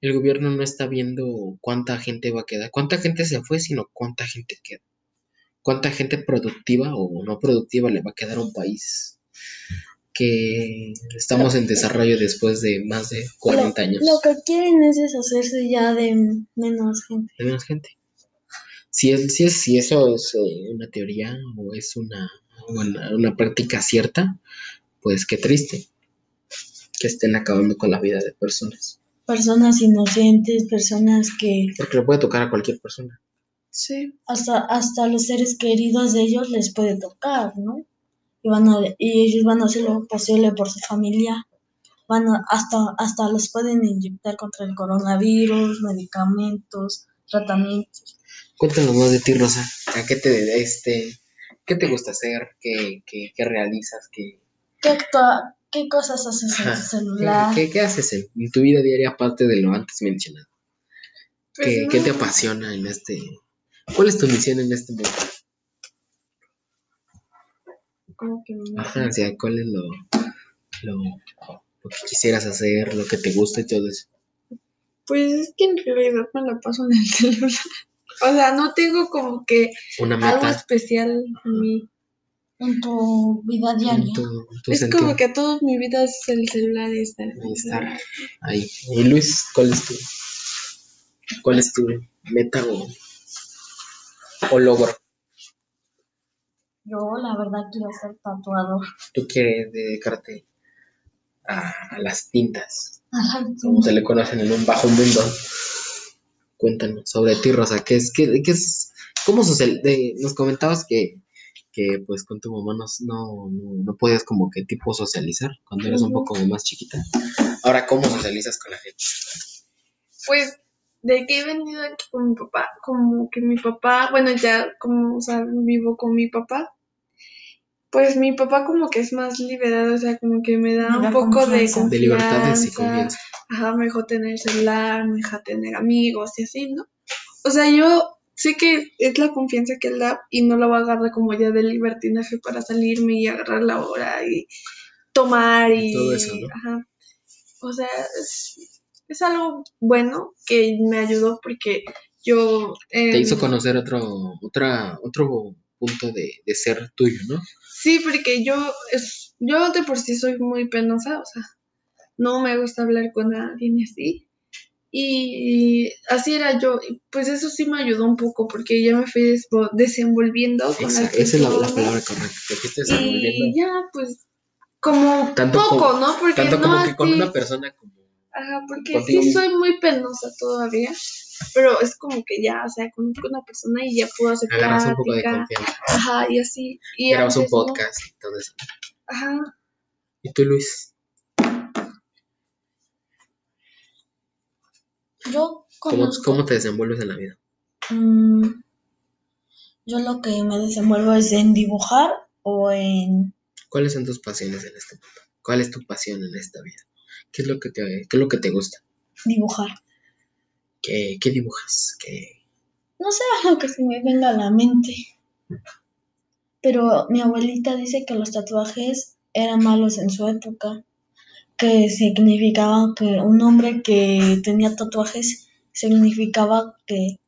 el gobierno no está viendo cuánta gente va a quedar, cuánta gente se fue, sino cuánta gente queda. Cuánta gente productiva o no productiva le va a quedar a un país que estamos en desarrollo después de más de 40 años. Lo que quieren es deshacerse ya de menos gente. de menos gente. Si, es, si, es, si eso es eh, una teoría o es una, una, una práctica cierta, pues qué triste que estén acabando con la vida de personas. Personas inocentes, personas que Porque le puede tocar a cualquier persona. Sí. hasta, hasta los seres queridos de ellos les puede tocar, ¿no? Y, van a, y ellos van a hacer lo posible por su familia. Van a- hasta, hasta los pueden inyectar contra el coronavirus, medicamentos, tratamientos. Cuéntanos más de ti, Rosa. ¿A qué te, este, qué te gusta hacer? ¿Qué, qué, qué realizas? ¿Qué, ¿Qué, actua- qué cosas haces en tu celular? ¿qué, qué, qué haces en, en tu vida diaria aparte de lo antes mencionado? Pues ¿Qué, no, qué te apasiona en este? ¿Cuál es tu misión en este mundo? como que no. Ajá, o sea, ¿cuál es lo, lo, lo que quisieras hacer, lo que te gusta y todo eso? Pues es que en realidad me la paso en el celular. O sea, no tengo como que Una algo meta especial en mí. En tu vida en diaria. tu, en tu Es sentido como que toda mi vida es el celular y estar el estar ahí. Y Luis, ¿cuál es tu, cuál es tu meta o, o logro? Yo, la verdad, quiero ser tatuador. ¿Tú quieres dedicarte a, a las tintas? Como se le conocen en un bajo mundo. Cuéntanos sobre ti, Rosa, ¿qué es, qué, qué es, cómo social, de- nos comentabas que, que pues con tu mamá no, no, no, podías como que tipo socializar cuando eras un poco más chiquita. Ahora, ¿cómo socializas con la gente? Pues de que he venido aquí con mi papá, como que mi papá, bueno, ya como, o sea, vivo con mi papá, pues mi papá como que es más liberado, o sea, como que me da Me un poco de confianza. De libertades y confianza. Ajá, me dejó tener celular, me deja tener amigos y así, ¿no? O sea, yo sé que es la confianza que él da y no la voy a agarrar como ya de libertinaje para salirme y agarrar la hora y tomar y... Y todo eso, ¿no? Ajá. O sea, es, es algo bueno que me ayudó porque yo... Te em, hizo conocer otro, otra, otro punto de, de ser tuyo, ¿no? Sí, porque yo, es, yo de por sí soy muy penosa, o sea, no me gusta hablar con alguien así. Y, así era yo, y pues eso sí me ayudó un poco porque ya me fui desenvolviendo con esa es la, la palabra correcta. Te fuiste Y desenvolviendo. ya, pues, como Tanto poco, como- ¿no? Porque Tanto no como que con una persona como Ajá, porque contigo sí mismo. soy muy penosa todavía, pero es como que ya, o sea, conozco a una persona y ya puedo hacer agarras un poco de plática. confianza. Ajá, y así. Y Grabas un no. podcast y todo eso. Ajá. ¿Y tú, Luis? Yo ¿Cómo. ¿Cómo te desenvuelves en la vida? Mm, yo lo que me desenvuelvo es en dibujar o en ¿Cuáles son tus pasiones en este mundo? ¿Cuál es tu pasión en esta vida? ¿Qué es lo que te, qué es lo que te gusta? dibujar. ¿Qué, qué dibujas? ¿Qué... No sé lo que se me venga a la mente. Pero mi abuelita dice que los tatuajes eran malos en su época, que significaba que un hombre que tenía tatuajes significaba que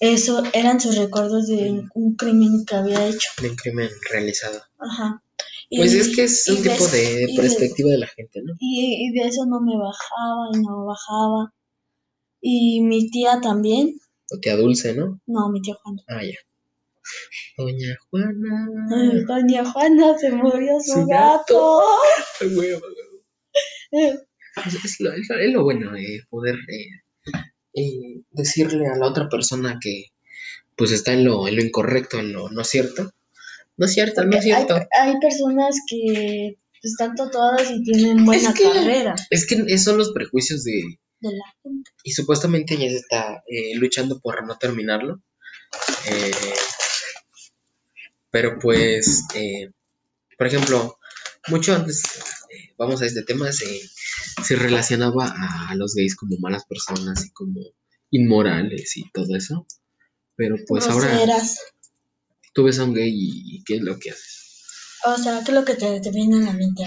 eso eran sus recuerdos de un crimen que había hecho. de un crimen realizado? Ajá. Pues Y- es que es un tipo de perspectiva de la gente, ¿no? Y, y de eso no me bajaba y no bajaba. Y mi tía también. O tía Dulce, ¿no? No, mi tía Juana. Ah, ya. Doña Juana. Ay, Doña Juana se murió su, Su gato. Huevo, huevo. Es, lo, es lo- es lo bueno, eh, poder eh, eh, decirle a la otra persona que pues está en lo, en lo incorrecto, en lo no cierto. No es cierto, no es cierto. hay personas que están tatuadas y tienen buena que- carrera Es que esos son los prejuicios de... de la gente. Y supuestamente ella está eh, luchando por no terminarlo. Eh, pero pues, eh, por ejemplo, mucho antes, eh, vamos a este tema, se, se relacionaba a, los gays como malas personas y como inmorales y todo eso. Pero pues ahora. Tú ves a un gay y, y ¿qué es lo que haces? O sea, ¿qué es lo que te, te viene a la mente?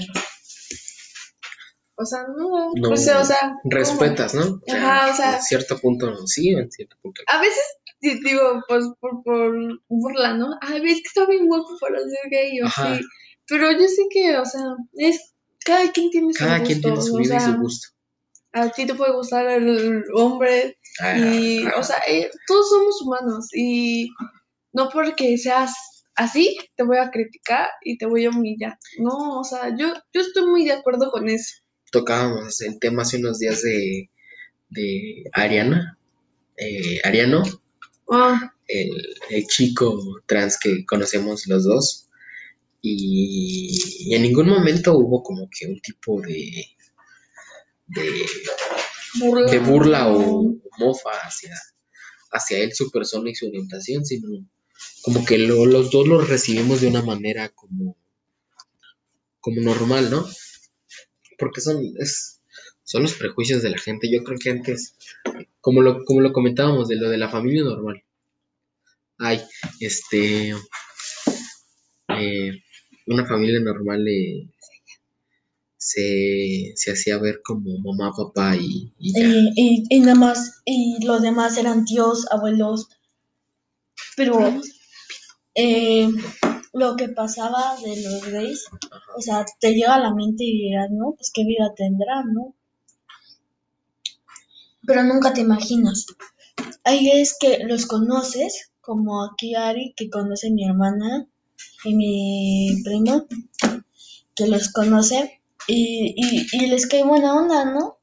O sea, no, No, o sea, o sea, ¿cómo? Respetas, ¿no? Ajá, o sea- En cierto punto sí, en cierto punto. A veces sí, digo, pues por, por burla, ¿no? Ay, ves que está bien guapo para ser gay o Ajá. así. Pero yo sé que, o sea, es cada quien tiene su Cada gusto. quien tiene su o y gusto. A ti te puede gustar el hombre y, Ah, o sea, eh, todos somos humanos y no porque seas así te voy a criticar y te voy a humillar. No, o sea, yo, yo estoy muy de acuerdo con eso. tocábamos el tema hace unos días de, de Ariana, eh, Ariano, Ah, el, el chico trans que conocemos los dos, y, y en ningún momento hubo como que un tipo de, de, burla. de burla o mofa hacia, hacia él, su persona y su orientación, sino como que lo- los dos lo recibimos de una manera como, como normal, ¿no? Porque son, es, son los prejuicios de la gente. Yo creo que antes, como lo, como lo comentábamos, de lo de la familia normal. Ay, este, eh, una familia normal eh, se, se hacía ver como mamá, papá y, y nada más, y los demás eran tíos, abuelos. Pero eh, lo que pasaba de los gays, o sea, te llega a la mente y dirás, no, pues qué vida tendrán, ¿no? Pero nunca te imaginas. Hay gays que los conoces, como aquí Ari, que conoce a mi hermana y mi prima, que los conoce y, y, y les cae buena onda, ¿no?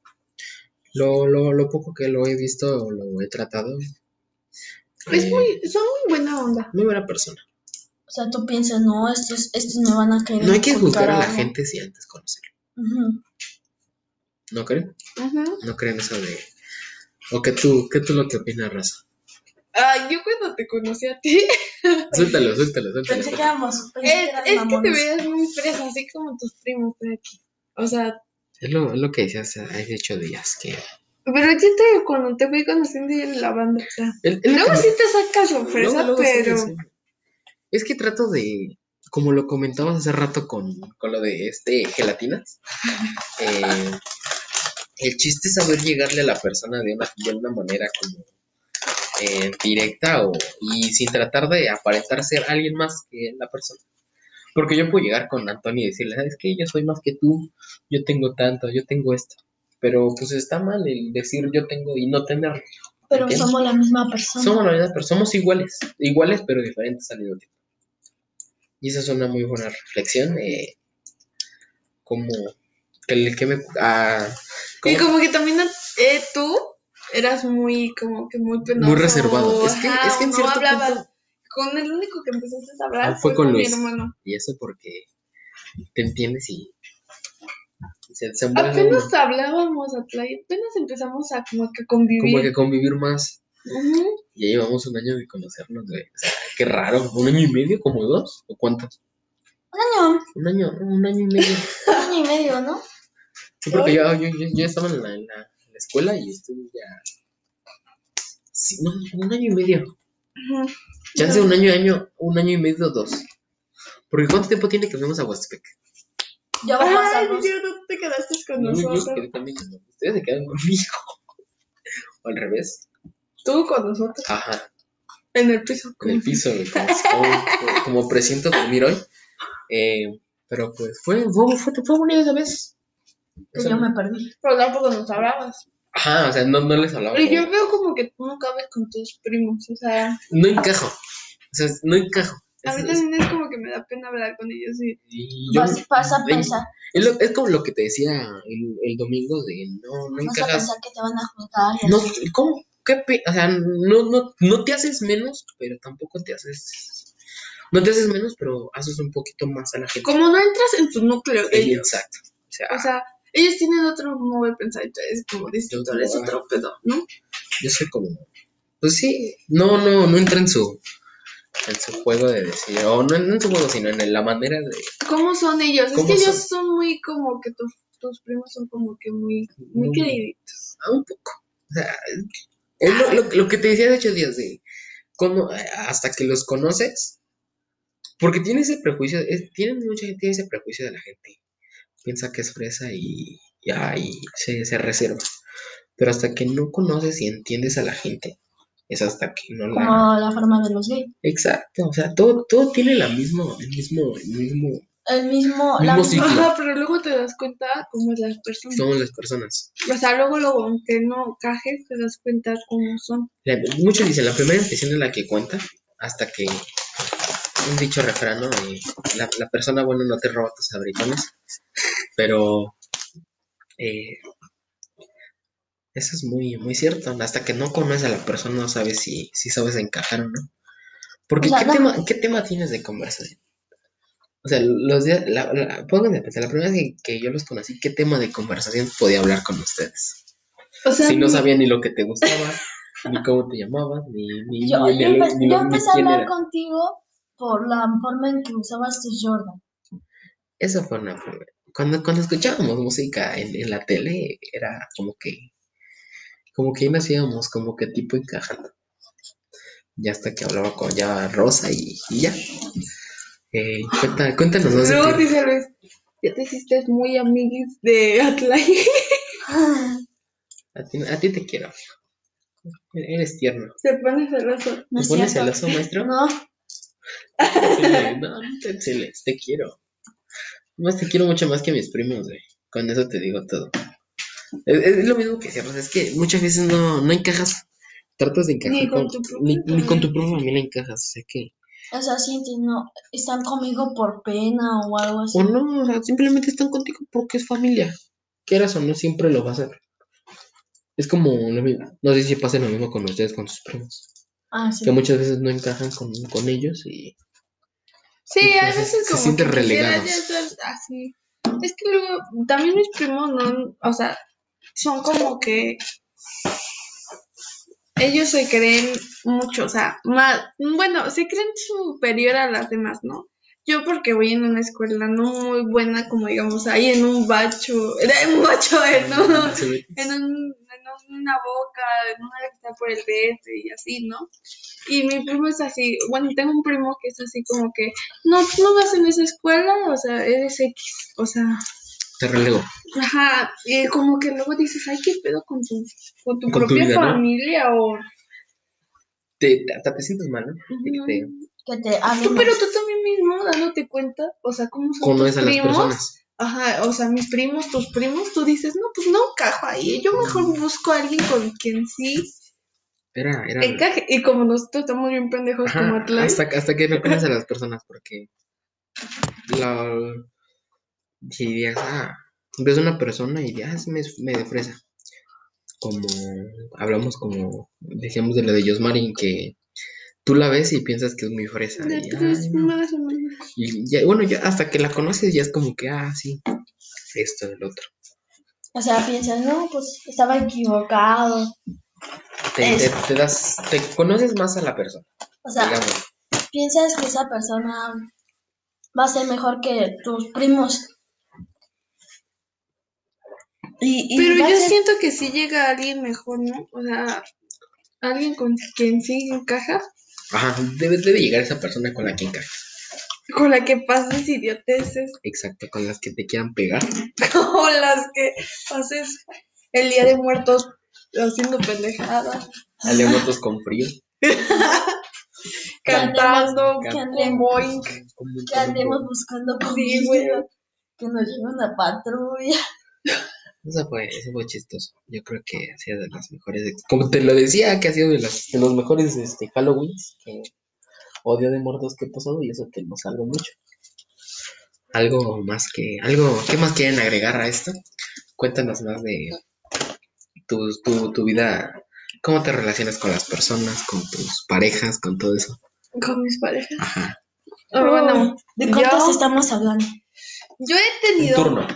Lo, lo, lo poco que lo he visto o lo he tratado. Es eh, muy, son muy buena onda. muy buena persona. O sea, tú piensas, no, estos, estos me van a querer No hay que juzgar a la algo". gente sin antes conocerlo. ¿No creen? No creen eso de. O que tú, ¿qué tú lo que opinas, Raza? Ay, yo cuando te conocí a ti, Suéltalo, suéltalo, suéltalo. Pensé que éramos, que es, es que te veías muy fresa, así como tus primos de aquí. O sea, Es lo, es lo que decías hace ocho días. Que pero yo te, cuando te fui conociendo ya en la banda, o sea, el- el- luego sí te sacas sorpresa, luego- luego sí, pero sí. Es que trato de. Como lo comentabas hace rato con, con lo de este gelatinas. eh, el chiste es saber llegarle a la persona de una, de una manera como eh, directa o, y sin tratar de aparentar ser alguien más que la persona. Porque yo puedo llegar con Antonio y decirle, ¿sabes qué? Yo soy más que tú, yo tengo tanto, yo tengo esto. Pero pues está mal el decir yo tengo y no tener. Pero ¿entiendes? somos la misma persona. Somos la misma, pero somos iguales, iguales pero diferentes al mismo tiempo. Y esa es una muy buena reflexión. Eh, como que, el que me... ah, y como- que también eh, tú eras muy, como que muy penoso. Muy reservado. Es que- ajá, es que en no cierto hablabas. punto- Con el único que empezaste a hablar Ah, fue fue, con con, mi Luis. hermano. Y eso porque te entiendes y se Apenas uno. hablábamos a playa, apenas empezamos a como que convivir. como que convivir más. Ujú. Ya llevamos un año de conocernos, güey. O sea, qué raro. ¿Un año y medio? ¿Como dos? ¿O cuántos? Un año, Un año, un año y medio. un año y medio, ¿no? Sí, porque yo, yo, yo, yo estaba en la, en la- en la escuela y estuve ya sí, no, un año y medio. Ujú. Chance un año, año, un año y medio, dos. Porque ¿cuánto tiempo tiene que fuimos a Huastepec? Ya vamos a Ay, yo no te quedaste con No, yo nosotros. Ustedes se quedan conmigo. O al revés. Tú con nosotros. Ajá. En el piso. en el piso, como, como, como presiento dormir hoy. Eh, pero pues fue, fue, fue, fue bonita esa vez. Que Esa- yo me perdí. Pero tampoco nos hablabas. Ajá, o sea, no, no les hablaba. Y yo veo como que tú no cabes con tus primos. O sea, No encajo. O sea, no encajo. A mí también es como que me da pena hablar con ellos. Y... y yo- Vas, vas a pensar, es, lo- es como lo que te decía el, el domingo de no, no vas a pensar que te van a juzgar. No. ¿cómo? ¿Qué pe- o sea, no, no, no te haces menos, pero tampoco te haces. No te haces menos, pero haces un poquito más a la gente. Como no entras en tu núcleo de ellos. Exacto. O sea, O sea, ellos tienen otro modo de pensar y tú eres como distinto, eres otro pedo, ¿no? yo soy como. Pues sí, no, no, no entra en su. En su juego de decir. O no en su juego, sino en la manera de. ¿Cómo son ellos? Es ¿Cómo que ellos son? muy como que tus, tus primos son como que muy, muy queriditos. Ah, un poco. O sea, es lo, lo- lo que te decía de hecho días de. Como, hasta que los conoces. Porque tiene ese prejuicio. es- tienen mucha gente tiene ese prejuicio de la gente. Piensa que es fresa y. Ya, y se, se reserva. Pero hasta que no conoces y entiendes a la gente. Es hasta que no la. Como la forma de los gays. Exacto. O sea, todo, todo tiene la mismo, el mismo, el mismo. El mismo, la Mismo misma- ciclo. Ajá, pero luego te das cuenta cómo es las personas. Somos las personas. O sea, luego, luego, aunque no cajes, te das cuenta cómo son. La- muchos dicen, la primera impresión es la que cuenta, hasta que un dicho refrán, ¿no? De, la, la persona buena no te roba tus abritones, pero eh, eso es muy, muy cierto. Hasta que no conoces a la persona no sabes si, si sabes encajar o no. Porque O sea, ¿qué, no- tema, ¿qué tema tienes de conversación? O sea, los días, la, la, pónganse a pensar, la primera vez que, que yo los conocí, ¿qué tema de conversación podía hablar con ustedes? O sea, si no sabía ni lo que te gustaba, ni cómo te llamabas, ni, ni, Yo, ni, yo, ni- empe- ni- yo empecé a hablar era. contigo por la forma en que usabas tus Jordan. Eso fue una forma. Cuando, cuando escuchábamos música en, en la tele, era como que, como que ahí nos íbamos como que tipo encajando. Ya hasta que hablaba con ya Rosa y, y ya. Eh, cuenta- cuéntanos más luego dice Luis, ya te hiciste muy amiguis de Atlay. A ti, a ti te quiero. Eres tierno. Se pone celoso. No ¿Te es pones celoso, maestro? No, no, no te quiero. Más te quiero mucho más que mis primos, güey. Con eso te digo todo. Es, es lo mismo que cierras, es que muchas veces no, no encajas, tratas de encajar Ni con con, tu propia ni, ni con tu propia familia encajas, o sea que, o sea, sientes, no, están conmigo por pena o algo así. o no, o sea, simplemente están contigo porque es familia. Quieras o no, siempre lo va a hacer. Es como lo mismo, no sé si pasa lo mismo con ustedes, con sus primos, Ah, sí. que muchas veces no encajan con, con ellos y Sí, Y a pues, veces se como sienten que quisiera relegados. así. Es que luego, también mis primos no, o sea, son como que ellos se creen mucho, o sea, más, bueno, se creen superior a las demás, ¿no? Yo porque voy en una escuela no muy buena, como digamos, ahí en un bacho, en un bacho, en, un- en, un- en una boca, en una que está por el DF y así, ¿no? Y mi primo es así, bueno, tengo un primo que es así como que, no, tú no vas en esa escuela, o sea, eres X, o sea, te relego. ajá, y como que luego dices, ay, qué pedo con tu, con tu Con tu propia familia, o... Te, hasta te sientes mal, ¿no? Que te. Que te Tú, pero tú también mismo, dándote cuenta, o sea, cómo son conoces tus a las primos, personas. Ajá, o sea, mis primos, tus primos, tú dices, no, pues no encajo ahí. Yo mejor busco a alguien con quien sí Era, era. encaje. Y como nosotros estamos bien pendejos Ajá, como Atlay, hasta, hasta que no conoces a las personas, porque la, si dirías, ah, ves una persona y dirías, ah, es me- medio fresa. Como hablamos, como decíamos de lo de Josmarin, que tú la ves y piensas que es muy fresa. de Y, tres ay, más o menos. y ya, bueno, ya hasta que la conoces ya es como que, ah, sí, esto, el otro. O sea, piensas, no, pues estaba equivocado. Te, Es- te- te das, te conoces más a la persona, O sea, digamos. piensas que esa persona va a ser mejor que tus primos. Y, y Pero yo ser- siento que sí llega alguien mejor, ¿no? O sea, alguien con quien sí encajas, Ajá, debe, debe llegar esa persona con la que encaja. con la que pases idioteces, Exacto, con las que te quieran pegar. con las que pases el día de muertos haciendo pendejadas, Alemotos con frío. cantando, que con andemos- boing. Que andemos buscando Sí, comida, que nos lleve una patrulla. Eso fue, eso fue chistoso. Yo creo que ha sido de las mejores. Como te lo decía, que ha sido de, las, de los mejores este, Halloween que odio de muertos que he pasado y eso que no salgo mucho. Algo más que. algo ¿Qué más quieren agregar a esto? Cuéntanos más de tu, tu, tu vida. ¿Cómo te relacionas con las personas, con tus parejas, con todo eso? Con mis parejas. Ajá. Bueno, ¿De cuántos yo- estamos hablando? yo he Un tenido, turno.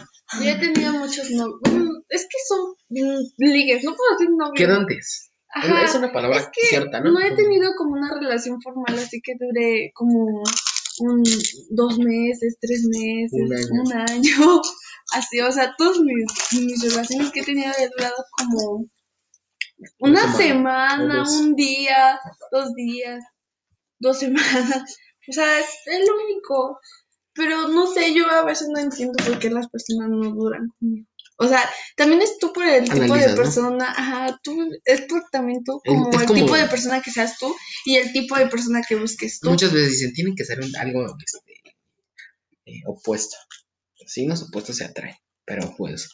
Yo he tenido muchos novios. Es que son mm, ligues, no puedo decir novios. Quedantes. Ajá, es una palabra es que cierta, ¿no? no he tenido como una relación formal, así que dure como un, dos meses, tres meses, Un año. un año, así, o sea, todas mis, mis relaciones que he tenido he durado como una Una semana, un día, dos días, dos semanas, o sea, es el único, pero no sé, yo a veces no entiendo por qué las personas no duran conmigo. O sea, también es tú por el tipo de ¿no? persona, ajá, tú, es por también tú Es- como es el como- tipo de persona que seas tú y el tipo de persona que busques tú. Muchas veces dicen, tienen que ser un- algo este, eh, opuesto. Sí, los opuestos se atraen, pero pues,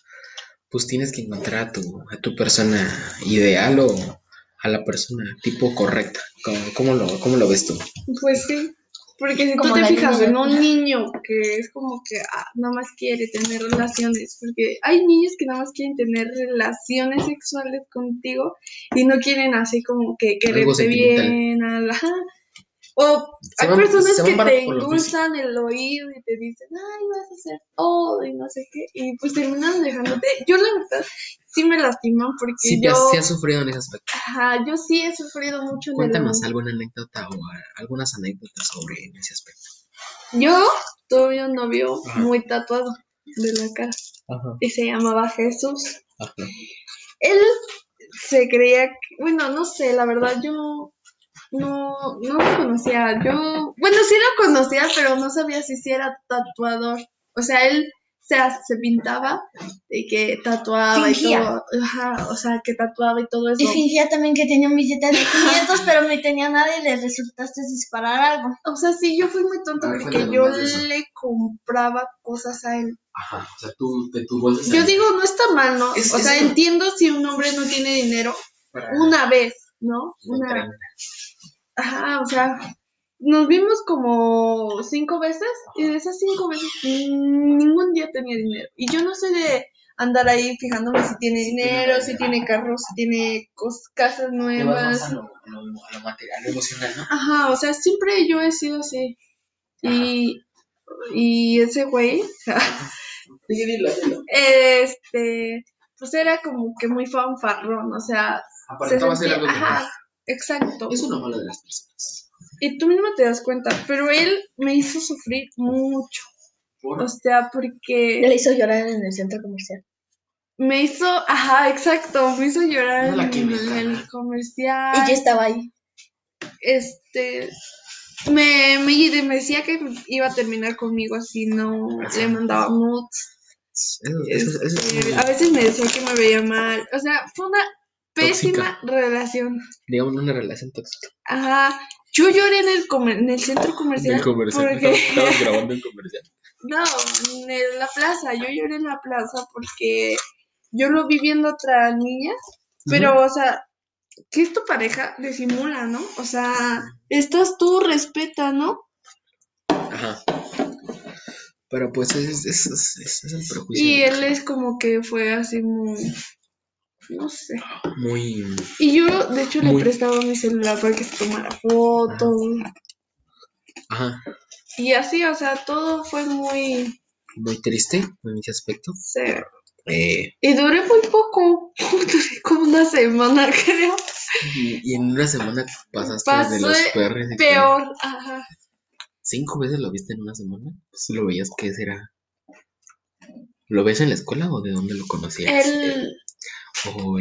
pues tienes que encontrar a tu, a tu persona ideal o a la persona tipo correcta. ¿Cómo, cómo lo, cómo lo ves tú? Pues sí, porque si Como tú te fijas niña. en un niño que es como que ah, nada más quiere tener relaciones, porque hay niños que nada más quieren tener relaciones sexuales contigo y no quieren así como que quererte bien, ajá. O Se hay van- personas que te endulzan el oído y te dicen, ay, vas a hacer todo y no sé qué, y pues terminan dejándote. Yo la verdad sí me lastiman porque Sí, yo, sí has sufrido en ese aspecto. ajá, yo sí he sufrido mucho en el Cuéntanos amor. alguna anécdota o algunas anécdotas sobre ese aspecto. Yo tuve un novio Ajá. muy tatuado de la cara Ajá. y se llamaba Jesús. Ajá. Él se creía, que- bueno, no sé, la verdad yo no, no lo conocía. Yo, bueno, sí lo conocía, pero no sabía si sí era tatuador. O sea, él se, se pintaba y que tatuaba Fingía. y todo. Ajá, o sea, que tatuaba y todo eso. Y fingía también que tenía un billete de 500, pero no tenía nada y le resultaste disparar algo. O sea, sí, yo fui muy tonta A ver, porque yo le compraba cosas a él. Ajá. O sea, tú, de tu bolsa. Yo digo, no está mal, ¿no? Es- o sea, entiendo si un hombre no tiene dinero para- una vez, ¿no? una treinta. ajá, o sea, nos vimos como cinco veces y de esas cinco veces ningún día tenía dinero. Y yo no soy de andar ahí fijándome si tiene dinero, si tiene carros, si tiene casas más nuevas. a lo, a lo, a lo material, a lo emocional, ¿no? Ajá, o sea, siempre yo he sido así. Y, y ese güey, este, pues era como que muy fanfarrón, o sea, se sentía- ajá, exacto. Es una mala de las personas. Y tú mismo te das cuenta, pero él me hizo sufrir mucho, Por- o sea, porque Le hizo llorar en el centro comercial. me hizo, ajá, exacto, me hizo llorar No en el comercial. Y yo estaba ahí. este me, me, me decía que iba a terminar conmigo si no le mandaba nudes. Eso, eso, eso es muy- a veces me decía que me veía mal. O sea, fue una pésima relación. digamos, una relación tóxica. Ajá. Yo lloré en el, comer- en el centro comercial. Del comercial. Porque, Estabas grabando en comercial. no, en el- la plaza. Yo lloré en la plaza porque yo lo vi viendo a otra niña. Pero, o sea, que es tu pareja, disimula, ¿no? O sea, estás tú, respeta, ¿no? Ajá. Pero pues ese es, es, ese es el prejuicio. Y él es como que fue así muy. No sé. muy. Y yo, de hecho, le Muy- prestaba mi celular para que se tomara fotos. Ajá. Y así, o sea, todo fue muy. Muy triste en ese aspecto. se- Eh, Y duré muy poco. Duré como una semana, creo. y, y en una semana pasaste Pasé de los que Peor. Ajá. ¿Cinco veces lo viste en una semana? Pues lo veías que será. ¿Lo ves en la escuela o de dónde lo conocías? Él. O